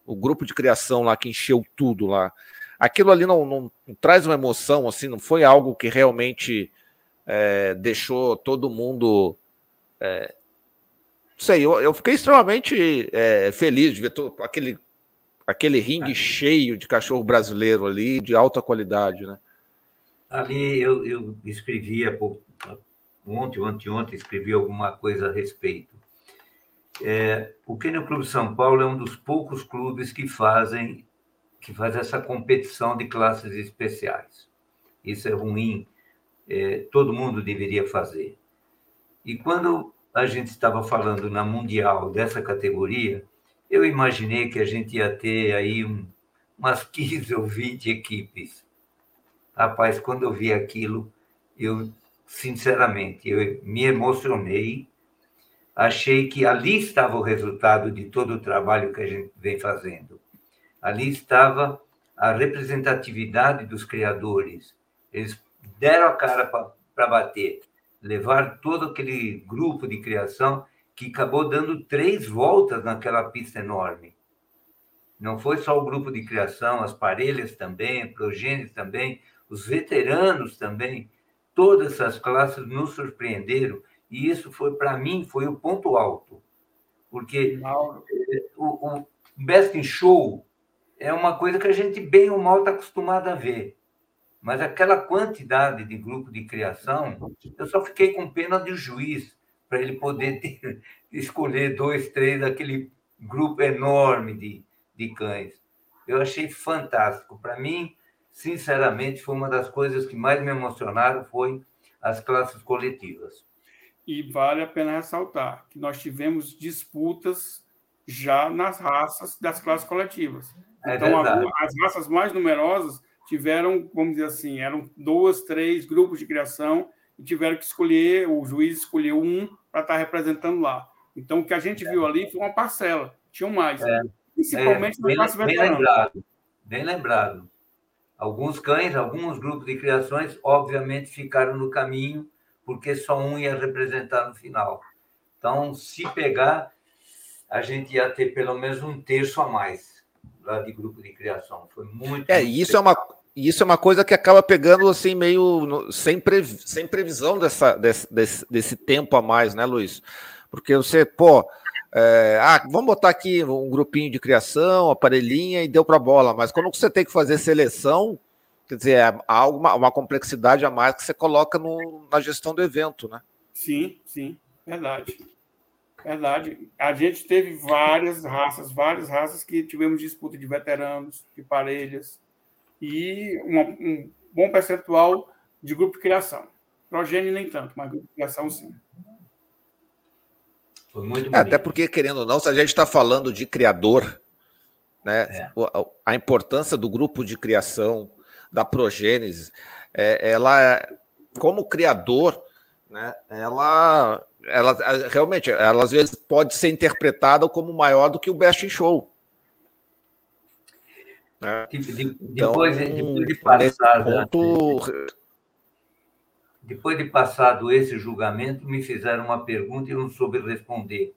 o grupo de criação lá que encheu tudo lá. Aquilo ali não, não, não traz uma emoção, assim, não foi algo que realmente é, deixou todo mundo é, não sei, eu, eu fiquei extremamente é, feliz de ver todo, aquele aquele ringue cheio de cachorro brasileiro ali, de alta qualidade, né? Ali eu, eu escrevi ontem, ontem, escrevi alguma coisa a respeito. É, o Kennel Clube São Paulo é um dos poucos clubes que fazem que faz essa competição de classes especiais. Isso é ruim, é, todo mundo deveria fazer. E quando a gente estava falando na Mundial dessa categoria, eu imaginei que a gente ia ter aí um, umas 15 ou 20 equipes. Rapaz, quando eu vi aquilo, eu, sinceramente, eu me emocionei. Achei que ali estava o resultado de todo o trabalho que a gente vem fazendo. Ali estava a representatividade dos criadores. Eles deram a cara para bater, levar todo aquele grupo de criação que acabou dando três voltas naquela pista enorme. Não foi só o grupo de criação, as parelhas também, progênitos também, os veteranos também, todas essas classes nos surpreenderam e isso foi para mim foi o ponto alto, porque eh, o, o Best in Show é uma coisa que a gente bem ou mal está acostumado a ver, mas aquela quantidade de grupo de criação, eu só fiquei com pena do juiz para ele poder ter, escolher dois, três daquele grupo enorme de, de cães. Eu achei fantástico. Para mim, sinceramente, foi uma das coisas que mais me emocionaram foi as classes coletivas. E vale a pena ressaltar que nós tivemos disputas já nas raças das classes coletivas. É então, as raças mais numerosas tiveram, vamos dizer assim, eram duas, três grupos de criação e tiveram que escolher, o juiz escolheu um para estar tá representando lá. Então, o que a gente viu ali foi uma parcela, tinham mais. É, principalmente é, bem, no bem lembrado, bem lembrado. Alguns cães, alguns grupos de criações, obviamente, ficaram no caminho, porque só um ia representar no final. Então, se pegar, a gente ia ter pelo menos um terço a mais lá de grupo de criação. Foi muito. É, muito isso é uma isso é uma coisa que acaba pegando assim meio sem, sem previsão dessa, desse, desse, desse, tempo a mais, né, Luiz? Porque você, pô, é, ah, vamos botar aqui um grupinho de criação, aparelhinha e deu para bola, mas quando você tem que fazer seleção, quer dizer, é, há uma, uma complexidade a mais que você coloca no, na gestão do evento, né? Sim, sim, verdade. Verdade. A gente teve várias raças, várias raças que tivemos disputa de veteranos, de parelhas, e uma, um bom percentual de grupo de criação. Progênio nem tanto, mas grupo de criação sim. Foi muito é, até porque, querendo ou não, se a gente está falando de criador, né, é. a, importância do grupo de criação, da progênese, é, ela, como criador, né, ela, ela realmente, ela às vezes pode ser interpretada como maior do que o Best in Show. Né? Então, depois, depois de passado, ponto... depois de passado esse julgamento, me fizeram uma pergunta e eu não soube responder.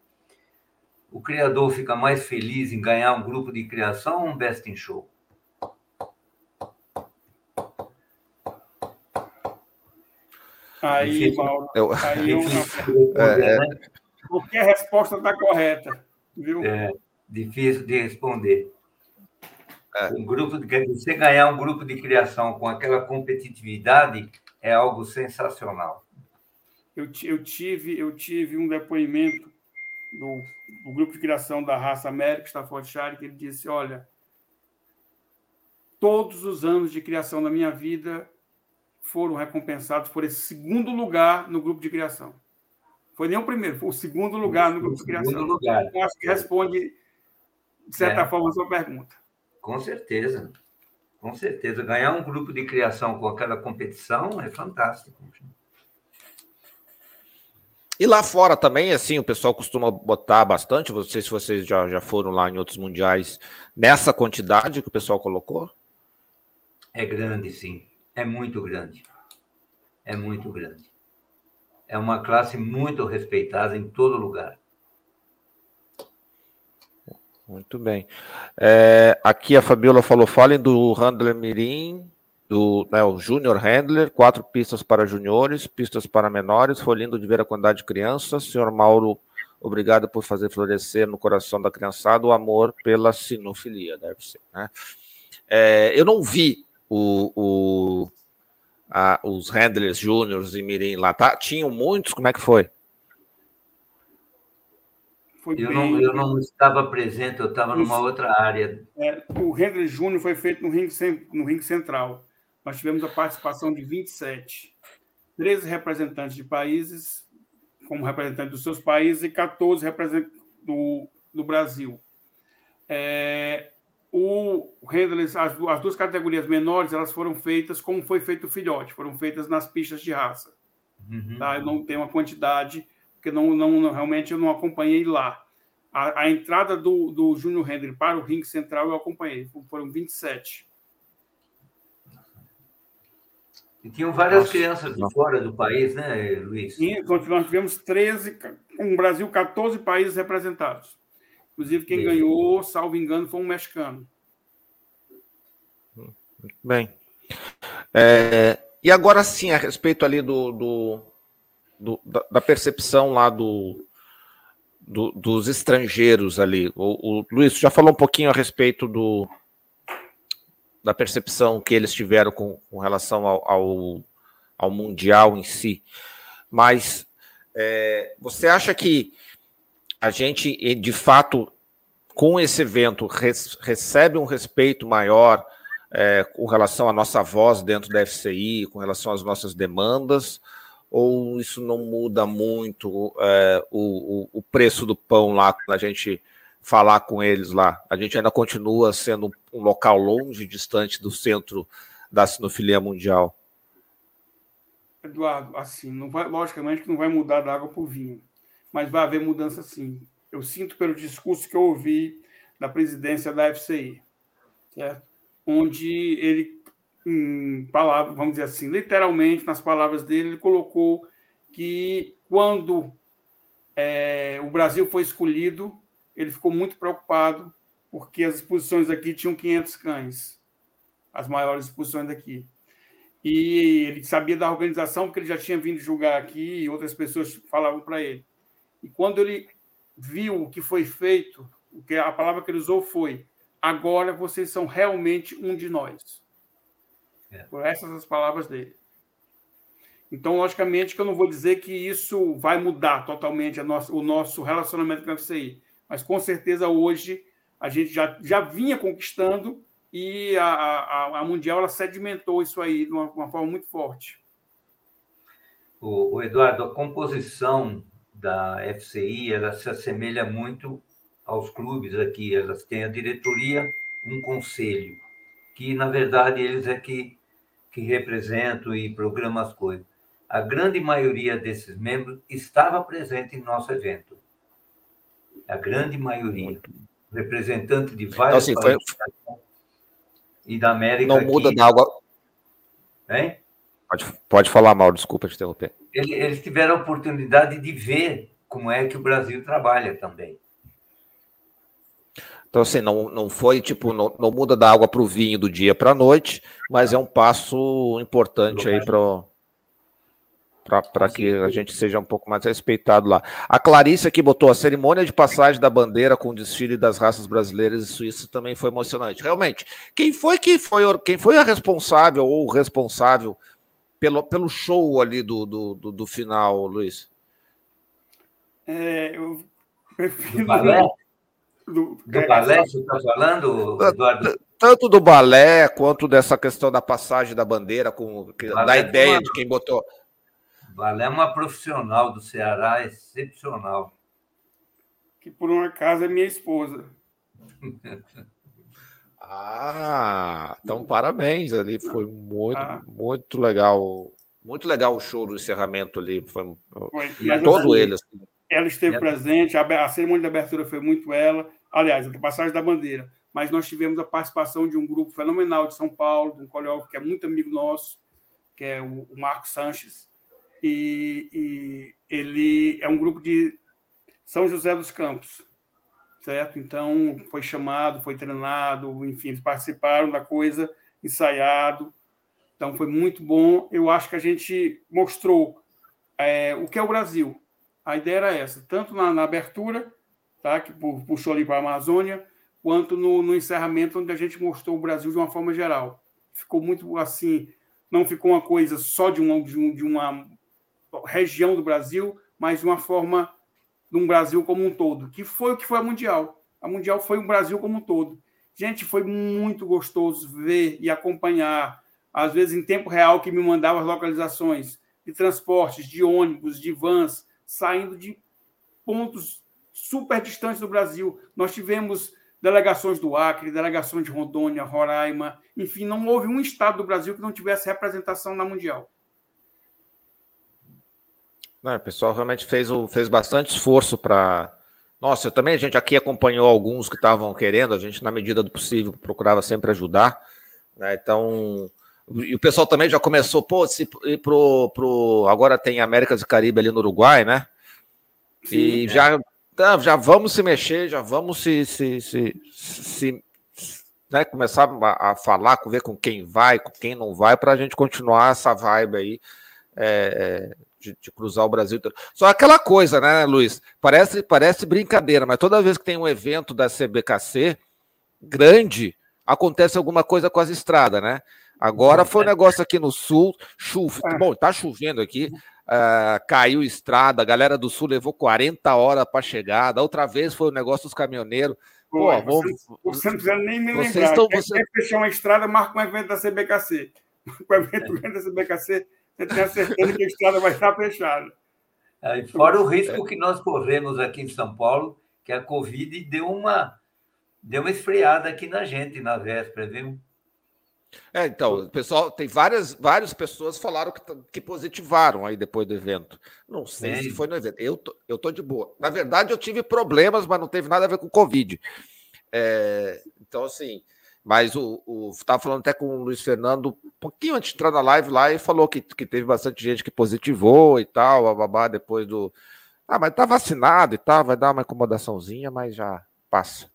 O criador fica mais feliz em ganhar um grupo de criação ou um best in show? Aí, Mauro, eu... aí eu é, é... qualquer resposta está correta, viu? É difícil de responder. É. Um grupo de, você ganhar um grupo de criação com aquela competitividade é algo sensacional. Eu, eu tive eu tive um depoimento do, do grupo de criação da raça América Staffordshire que ele disse, olha, todos os anos de criação da minha vida foram recompensados por esse segundo lugar no grupo de criação. Foi nem o primeiro, foi o segundo lugar no grupo de criação. Lugar. Eu acho que responde, de certa é. forma, a sua pergunta. Com certeza. Com certeza. Ganhar um grupo de criação com aquela competição é fantástico. E lá fora também, assim, o pessoal costuma botar bastante. Não sei se vocês já, já foram lá em outros mundiais, nessa quantidade que o pessoal colocou? É grande, sim. É muito grande. É muito grande. É uma classe muito respeitada em todo lugar. Muito bem. É, aqui a Fabiola falou: falem do Handler Mirim, do né, o Júnior Handler, quatro pistas para juniores, pistas para menores. Foi lindo de ver a quantidade de crianças. Senhor Mauro, obrigado por fazer florescer no coração da criançada o amor pela sinofilia, deve ser. Né? É, eu não vi o, o a, os handlers júniores e mirim lá, tá? Tinham muitos? Como é que foi? Foi eu, bem... não, eu não estava presente, eu estava numa outra área. É, o Handler Júnior foi feito no ringue, no ringue central. Nós tivemos a participação de 27. 13 representantes de países, como representantes dos seus países, e 14 representantes do, do Brasil. É, o Handler, as, as, duas categorias menores, elas foram feitas como foi feito o filhote, foram feitas nas pistas de raça. Uhum. Tá? Eu não tenho uma quantidade porque não, não, realmente eu não acompanhei lá. A, a entrada do, do Júnior Hendry para o ringue central eu acompanhei, foram 27. E tinham várias Nossa, crianças de fora do país, né, Luiz? Sim, então nós tivemos 13, com o Brasil, 14 países representados. Inclusive, quem ganhou, salvo engano, foi um mexicano. Muito bem. É, e agora sim, a respeito ali do, do, do, da, da, percepção lá do, do, dos estrangeiros ali. O, o Luiz já falou um pouquinho a respeito do, da percepção que eles tiveram com, com relação ao, ao, ao, Mundial em si. Mas é, você acha que a gente, de fato, com esse evento, res, recebe um respeito maior é, com relação à nossa voz dentro da FCI, com relação às nossas demandas? Ou isso não muda muito é, o, o, preço do pão lá quando a gente falar com eles lá? A gente ainda continua sendo um local longe, distante do centro da sinofilia mundial. Eduardo, assim, não vai, logicamente que não vai mudar da água para o vinho, mas vai haver mudança sim. Eu sinto pelo discurso que eu ouvi da presidência da FCI, certo? onde ele em palavras, vamos dizer assim, literalmente, nas palavras dele, ele colocou que quando é, o Brasil foi escolhido, ele ficou muito preocupado porque as exposições aqui tinham 500 cães, as maiores exposições daqui. E ele sabia da organização porque ele já tinha vindo julgar aqui e outras pessoas falavam para ele. E quando ele viu o que foi feito, o que a palavra que ele usou foi: agora vocês são realmente um de nós. É. Por essas as palavras dele. Então, logicamente, que eu não vou dizer que isso vai mudar totalmente nossa, o nosso relacionamento com a FCI, mas com certeza hoje a gente já, já vinha conquistando e a, a, a Mundial ela sedimentou isso aí de uma, uma forma muito forte. O, o, Eduardo, a composição da FCI ela se assemelha muito aos clubes aqui. Elas têm a diretoria, um conselho, que na verdade eles é que que represento e programo as coisas. A grande maioria desses membros estava presente em nosso evento. A grande maioria. Representante de vários então, assim, países foi... e da América. Não muda aqui. da água. Hein? Pode, pode falar, Mauro, desculpa te interromper. Eles tiveram a oportunidade de ver como é que o Brasil trabalha também. Então, assim, não, não foi tipo, não, não muda da água para o vinho do dia para a noite, mas é um passo importante aí para para que a gente seja um pouco mais respeitado lá. A Clarice aqui botou a cerimônia de passagem da bandeira com o desfile das raças brasileiras e suíças também foi emocionante. Realmente, quem foi que foi quem foi a responsável ou o responsável pelo, pelo show ali do, do, do, do final, Luiz? É, eu prefiro balé? Do, do balé, você está falando, Eduardo? tanto do balé quanto dessa questão da passagem da bandeira, com da ideia uma... de quem botou. Balé é uma profissional do Ceará excepcional. Que por um acaso é minha esposa. ah, então parabéns ali, foi muito, ah. muito legal. Muito legal o show do encerramento ali, foi, foi. todo ele. Assim. Ela esteve é. presente, a, a cerimônia de abertura foi muito ela. Aliás, a passagem da bandeira mas nós tivemos a participação de um grupo fenomenal de São Paulo, de um coreógrafo que é muito amigo nosso, que é o, Marcos Sanches, e, e, ele é um grupo de São José dos Campos, certo? Então, foi chamado, foi treinado, enfim, eles participaram da coisa, ensaiado, então foi muito bom. Eu acho que a gente mostrou é, o que é o Brasil. A ideia era essa, tanto na, na abertura, tá, que puxou ali para a Amazônia, quanto no, no, encerramento, onde a gente mostrou o Brasil de uma forma geral. Ficou muito assim, não ficou uma coisa só de de, um, de uma região do Brasil, mas de uma forma de um Brasil como um todo, que foi o que foi a Mundial. A Mundial foi um Brasil como um todo. Gente, foi muito gostoso ver e acompanhar, às vezes em tempo real, que me mandava as localizações de transportes, de ônibus, de vans, saindo de pontos super distantes do Brasil. Nós tivemos delegações do Acre, delegações de Rondônia, Roraima, enfim, não houve um estado do Brasil que não tivesse representação na Mundial. Não, o pessoal realmente fez, fez bastante esforço para. Nossa, também a gente aqui acompanhou alguns que estavam querendo, a gente, na medida do possível, procurava sempre ajudar. Né? Então, e o pessoal também já começou, pô, se ir pro, pro. Agora tem Américas e Caribe ali no Uruguai, né? Sim, e é. já Tá, já vamos se mexer, já vamos se, se, se, se né, começar a, a, falar, ver com quem vai, com quem não vai, para a gente continuar essa vibe aí é, é, de, de, cruzar o Brasil. Só aquela coisa, né, Luiz? Parece, parece brincadeira, mas toda vez que tem um evento da CBKC grande, acontece alguma coisa com as estradas, né? Agora foi um negócio aqui no sul, chuva. É. Bom, tá chovendo aqui. Uh, caiu estrada, a galera do Sul levou 40 horas para chegar. Da outra vez foi o negócio dos caminhoneiros. Pô, Pô vocês, vou... você não precisa nem me vocês lembrar. Estão, você... Quer fechar uma estrada, marca um evento da CBKC. Com o evento é. da CBKC, você tem a certeza que a estrada vai estar fechada. É, fora o risco que nós corremos aqui em São Paulo, que a Covid deu uma, deu uma esfriada aqui na gente na véspera, viu? É, então, o pessoal, tem várias, várias pessoas falaram que, que positivaram aí depois do evento. Não sei Sim. se foi no evento. Eu tô, eu tô de boa. Na verdade, eu tive problemas, mas não teve nada a ver com Covid. É, então, assim, mas o, o estava falando até com o Luiz Fernando um pouquinho antes de entrar na live lá e falou que, que teve bastante gente que positivou e tal, bababá, depois do. Ah, mas tá vacinado e tal, vai dar uma incomodaçãozinha, mas já passa.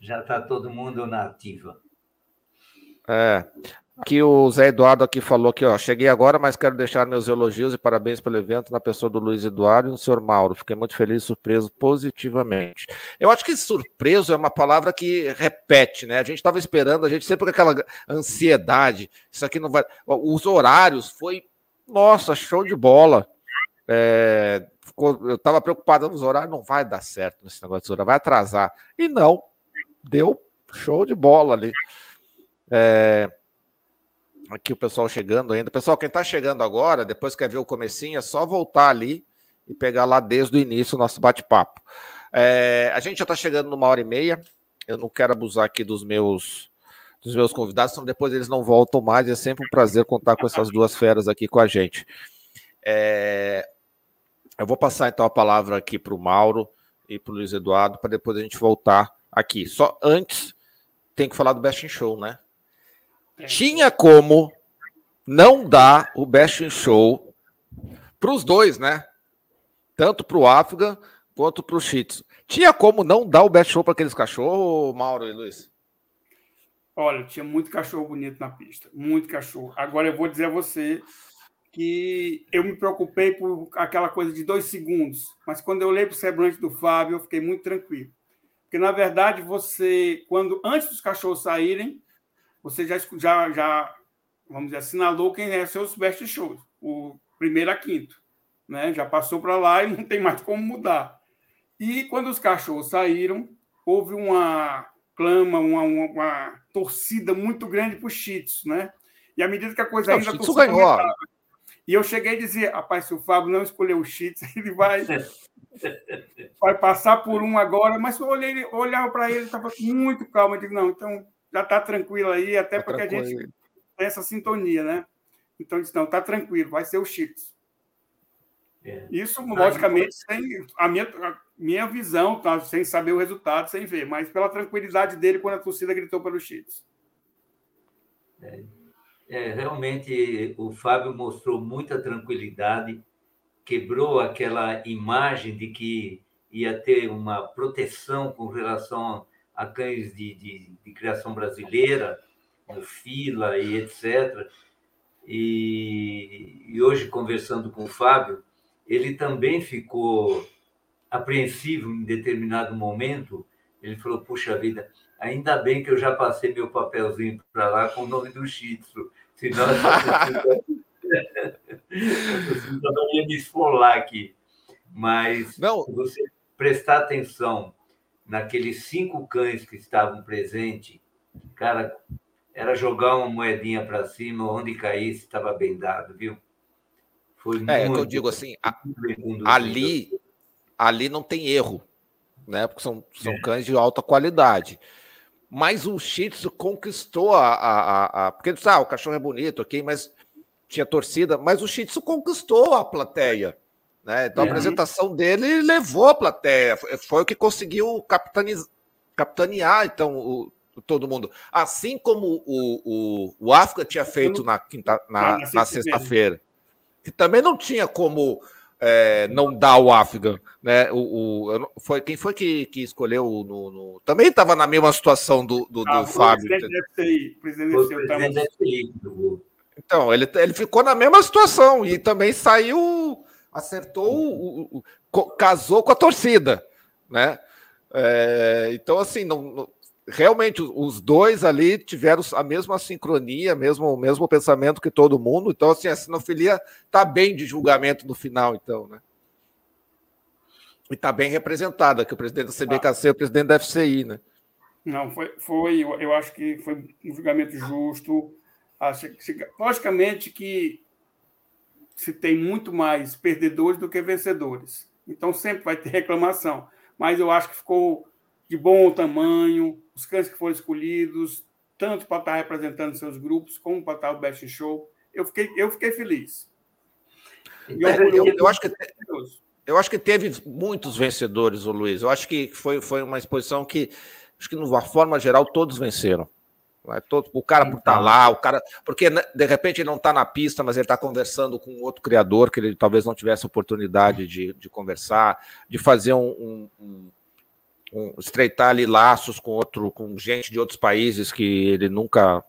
Já tá todo mundo na ativa. É. Aqui o Zé Eduardo aqui falou que, ó, cheguei agora, mas quero deixar meus elogios e parabéns pelo evento na pessoa do Luiz Eduardo e do senhor Mauro. Fiquei muito feliz surpreso positivamente. Eu acho que surpreso é uma palavra que repete, né? A gente estava esperando, a gente sempre com aquela ansiedade. Isso aqui não vai. Os horários foi, nossa, show de bola. É, ficou, eu estava preocupado nos horários, não vai dar certo nesse negócio de horário, vai atrasar. E não, deu show de bola ali. É... Aqui o pessoal chegando ainda. Pessoal, quem está chegando agora, depois quer ver o comecinho, é só voltar ali e pegar lá desde o início o nosso bate-papo. É... A gente já está chegando numa hora e meia. Eu não quero abusar aqui dos meus dos meus convidados, senão depois eles não voltam mais. É sempre um prazer contar com essas duas feras aqui com a gente. É... Eu vou passar então a palavra aqui para o Mauro e para o Luiz Eduardo, para depois a gente voltar aqui. Só antes, tem que falar do Best in Show, né? Tinha como não dar o Best in Show para os dois, né? Tanto para o África quanto para o Shih Tinha como não dar o Best Show para aqueles cachorros, Mauro e Luiz? Olha, tinha muito cachorro bonito na pista, muito cachorro. Agora eu vou dizer a você que eu me preocupei por aquela coisa de dois segundos, mas quando eu olhei para o semblante do Fábio, eu fiquei muito tranquilo. Porque, na verdade, você, quando antes dos cachorros saírem, você já, já, já vamos dizer, assinalou quem é seus best shows, o primeiro a quinto. Né? Já passou para lá e não tem mais como mudar. E quando os cachorros saíram, houve uma clama, uma, uma, uma torcida muito grande para o Cheats, né? E à medida que a coisa ainda. O Cheats ganhou. E eu cheguei a dizer, rapaz, se o Fábio não escolher o Cheats, ele vai, vai passar por um agora. Mas eu olhei, olhava para ele, estava muito calmo. Eu digo, não, então já está tranquilo aí, até tá porque tranquilo. a gente tem essa sintonia, né? Então, disse, não, está tranquilo, vai ser o Cheats. É. Isso, logicamente, sem a minha, a minha visão, tá? sem saber o resultado, sem ver, mas pela tranquilidade dele quando a torcida gritou pelo Cheats. É. É, realmente o Fábio mostrou muita tranquilidade, quebrou aquela imagem de que ia ter uma proteção com relação a cães de, de, de criação brasileira, fila e etc. E, e hoje, conversando com o Fábio, ele também ficou apreensivo em determinado momento. Ele falou: Puxa vida, ainda bem que eu já passei meu papelzinho para lá com o nome do Shih Tzu. Senão eu não ia me esfolar aqui. Mas não. se você prestar atenção naqueles cinco cães que estavam presentes, cara, era jogar uma moedinha para cima, onde caísse, estava bem dado, viu? Foi é, é que eu digo assim, a, ali, ali não tem erro, né? Porque são, são é. cães de alta qualidade. Mas o Shih Tzu conquistou a, a, a, a. Porque ah, o cachorro é bonito, ok, mas tinha torcida, mas o Shih Tzu conquistou a plateia. Né? Então a apresentação dele levou a plateia. Foi, foi o que conseguiu capitaniz, capitanear então, o, todo mundo. Assim como o, o, o África tinha feito na, quinta, na, na sexta-feira. Que também não tinha como é, não dar o Afgan, né? O, o, foi, quem foi que, que escolheu no, no... também estava na mesma situação do, do, ah, do Fábio. Presidente presidente Então, ele, ele ficou na mesma situação e também saiu, acertou, o, o, casou com a torcida, né? É, então, assim, não, realmente os dois ali tiveram a mesma sincronia, mesmo o mesmo pensamento que todo mundo. Então, assim, a sinofilia está bem de julgamento no final, então, né? E está bem representada, que o presidente da CBKC é o presidente da FCI, né? Não, foi, foi eu acho que foi um julgamento justo. Logicamente que se tem muito mais perdedores do que vencedores. Então sempre vai ter reclamação. Mas eu acho que ficou de bom tamanho, os cães que foram escolhidos, tanto para estar representando seus grupos, como para estar o Best Show. Eu fiquei, eu fiquei feliz. Eu, eu, eu, acho que, eu acho que teve muitos vencedores, o Luiz. Eu acho que foi, foi uma exposição que, acho que, de uma forma geral, todos venceram. É todo, o cara por estar tá lá, o cara. Porque né, de repente ele não está na pista, mas ele está conversando com outro criador que ele talvez não tivesse oportunidade de, de conversar, de fazer um, um, um, estreitar ali laços com outro, com gente de outros países que ele nunca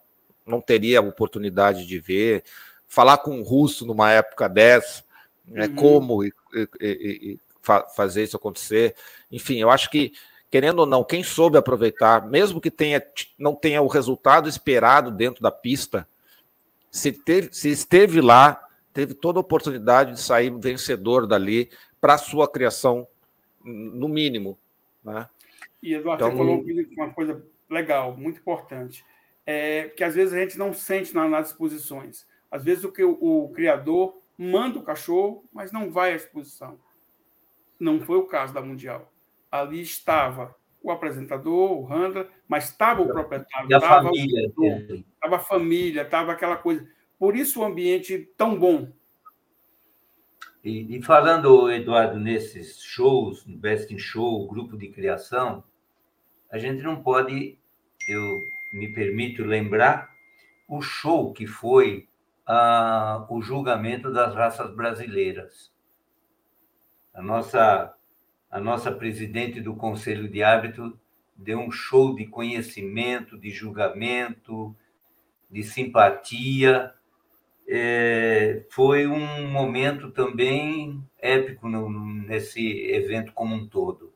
não teria oportunidade de ver, falar com um russo numa época dessa, né, uhum. como e, e, e, fa fazer isso acontecer. Enfim, eu acho que querendo ou não, quem soube aproveitar, mesmo que tenha, não tenha o resultado esperado dentro da pista, se, teve, se esteve lá, teve toda a oportunidade de sair vencedor dali para a sua criação, no mínimo. Né? E Eduardo, então, você falou uma coisa legal, muito importante, é que às vezes a gente não sente na, nas exposições. Às vezes o que o, o, criador manda o cachorro, mas não vai à exposição. Não foi o caso da Mundial. Ali estava o apresentador, o handler, mas estava o proprietário, estava a família, estava a família, estava aquela coisa. Por isso o ambiente tão bom, e, e, falando, Eduardo, nesses shows, no Best in Show, grupo de criação, a gente não pode, eu me permito lembrar, o show que foi ah, o julgamento das raças brasileiras. A nossa, a nossa presidente do Conselho de Árbitro deu um show de conhecimento, de julgamento, de simpatia, é, foi um momento também épico no, nesse evento como um todo.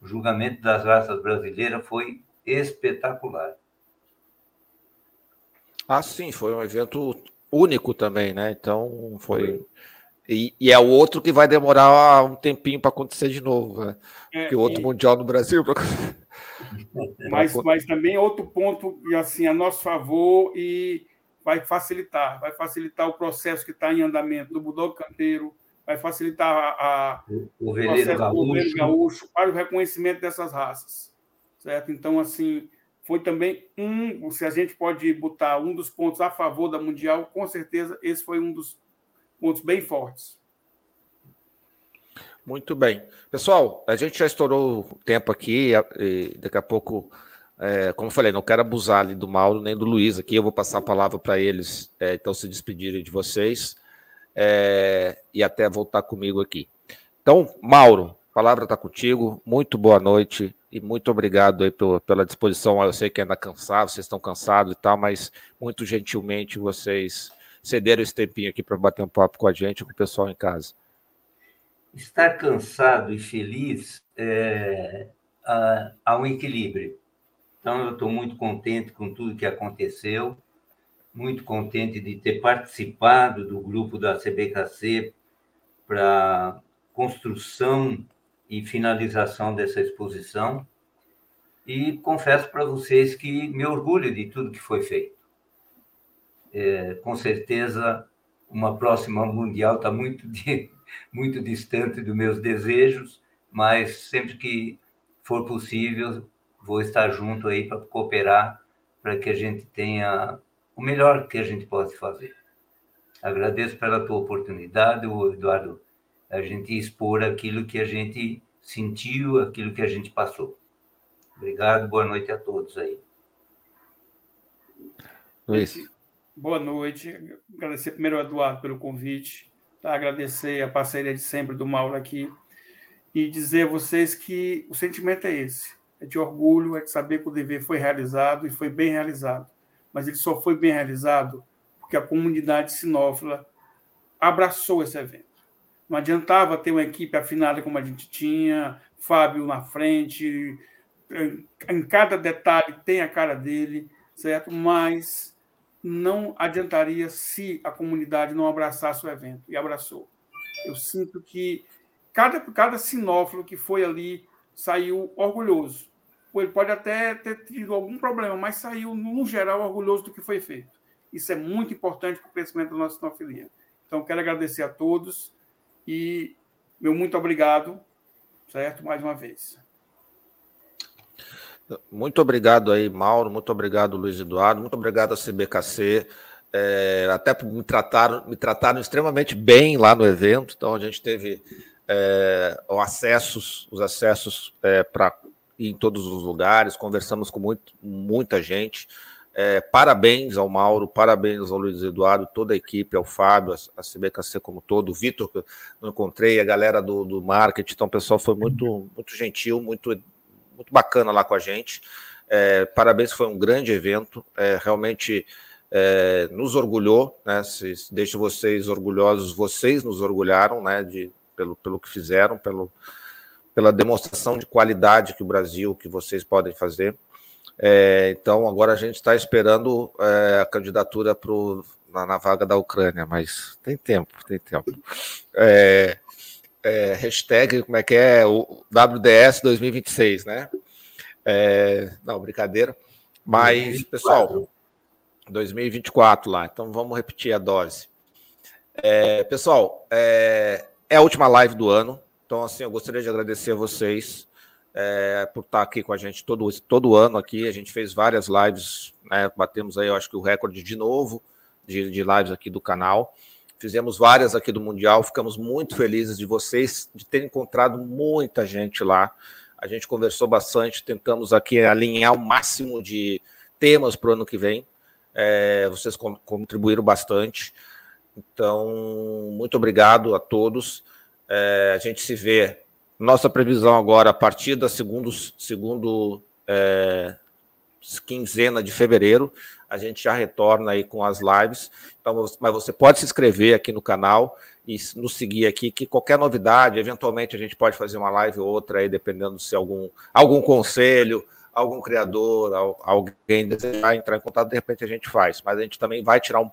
O julgamento das raças brasileiras foi espetacular. Ah, sim, foi um evento único também, né? Então foi. E, e é o outro que vai demorar um tempinho para acontecer de novo, né? É, Porque o outro e... mundial no Brasil. Mas, mas também outro ponto, assim, a nosso favor e vai facilitar, vai facilitar o processo que está em andamento do Budog Canteiro, vai facilitar a, a o, o processo gaúcho. do gaúcho para o reconhecimento dessas raças, certo? Então, assim, foi também um, se a gente pode botar um dos pontos a favor da Mundial, com certeza esse foi um dos pontos bem fortes. Muito bem. Pessoal, a gente já estourou o tempo aqui, e daqui a pouco, é, como eu falei, não quero abusar ali do Mauro nem do Luiz aqui, eu vou passar a palavra para eles, é, então se despedirem de vocês é, e até voltar comigo aqui. Então, Mauro, a palavra está contigo, muito boa noite e muito obrigado aí pela, pela disposição. Eu sei que ainda cansado, vocês estão cansados e tal, mas muito gentilmente vocês cederam esse tempinho aqui para bater um papo com a gente, com o pessoal em casa. Estar cansado e feliz é, há, um equilíbrio. Então, eu estou muito contente com tudo que aconteceu, muito contente de ter participado do grupo da CBKC para construção e finalização dessa exposição. E confesso para vocês que me orgulho de tudo que foi feito. É, com certeza, uma próxima mundial está muito de, muito distante dos meus desejos, mas sempre que for possível, vou estar junto aí para cooperar, para que a gente tenha o melhor que a gente pode fazer. Agradeço pela tua oportunidade, Eduardo, a gente expor aquilo que a gente sentiu, aquilo que a gente passou. Obrigado, boa noite a todos aí. Luiz. Boa noite. Agradecer primeiro ao Eduardo pelo convite. Tá? Agradecer a parceria de sempre do Mauro aqui e dizer a vocês que o sentimento é esse: é de orgulho, é de saber que o dever foi realizado e foi bem realizado. Mas ele só foi bem realizado porque a comunidade sinófila abraçou esse evento. Não adiantava ter uma equipe afinada como a gente tinha, Fábio na frente, em cada detalhe tem a cara dele, certo? Mas não adiantaria se a comunidade não abraçasse o evento, e abraçou. Eu sinto que cada, cada sinófilo que foi ali saiu orgulhoso. Ele pode até ter tido algum problema, mas saiu, no geral, orgulhoso do que foi feito. Isso é muito importante para o crescimento da nossa sinofilia. Então, quero agradecer a todos e meu muito obrigado, certo? Mais uma vez. Muito obrigado aí, Mauro. Muito obrigado, Luiz Eduardo. Muito obrigado a CBKC. É, até me trataram, me trataram extremamente bem lá no evento. Então a gente teve é, acessos, os acessos é, para em todos os lugares. Conversamos com muito, muita gente. É, parabéns ao Mauro, parabéns ao Luiz Eduardo, toda a equipe, ao Fábio, a CBKC como todo, o Vitor, que eu encontrei, a galera do, do marketing. Então, o pessoal foi muito, muito gentil, muito muito bacana lá com a gente. É, parabéns, foi um grande evento, é, realmente é, nos orgulhou, né? Se, deixo vocês orgulhosos, vocês nos orgulharam, né? De, pelo, pelo que fizeram, pelo, pela demonstração de qualidade que o Brasil, que vocês podem fazer. É, então, agora a gente está esperando é, a candidatura pro, na, na, vaga da Ucrânia, mas tem tempo, tem tempo. É, é, hashtag, como é que é? O WDS 2026, né? É, não, brincadeira. Mas, 2024. pessoal, 2024 lá. Então vamos repetir a dose. É, pessoal, é, é, a última live do ano. Então, assim, eu gostaria de agradecer a vocês é, por estar aqui com a gente todo, todo ano aqui. A gente fez várias lives, né? Batemos aí, eu acho que o recorde de novo de, de lives aqui do canal. Fizemos várias aqui do Mundial, ficamos muito felizes de vocês, de ter encontrado muita gente lá. A gente conversou bastante, tentamos aqui alinhar o máximo de temas para o ano que vem. É, vocês contribuíram bastante. Então, muito obrigado a todos. É, a gente se vê. Nossa previsão agora, a partir da segundo, segundo é, quinzena de fevereiro, a gente já retorna aí com as lives. Então, mas você pode se inscrever aqui no canal e nos seguir aqui, que qualquer novidade, eventualmente a gente pode fazer uma live ou outra aí, dependendo se algum, algum conselho, algum criador, alguém desejar entrar em contato, de repente a gente faz. Mas a gente também vai tirar um,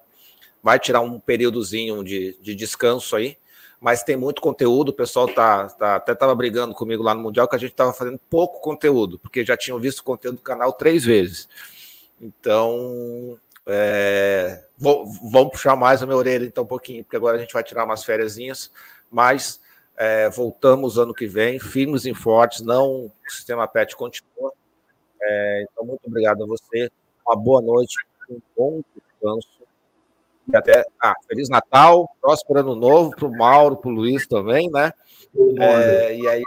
vai tirar um períodozinho de, de descanso aí, mas tem muito conteúdo. O pessoal tá, tá até estava brigando comigo lá no Mundial que a gente estava fazendo pouco conteúdo, porque já tinham visto o conteúdo do canal três vezes. Então, é, vou, vamos puxar mais a minha orelha então um pouquinho, porque agora a gente vai tirar umas férias, mas é, voltamos ano que vem, firmes e fortes, não o sistema PET continua. É, então, muito obrigado a você, uma boa noite, um bom descanso. E até ah, Feliz Natal, próspero ano novo para o Mauro, para o Luiz também, né? É, e aí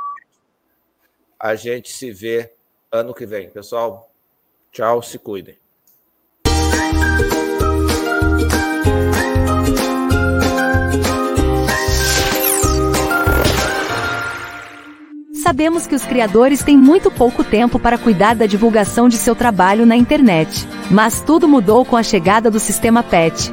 a gente se vê ano que vem. Pessoal, tchau, se cuidem. Sabemos que os criadores têm muito pouco tempo para cuidar da divulgação de seu trabalho na internet. Mas tudo mudou com a chegada do sistema PET,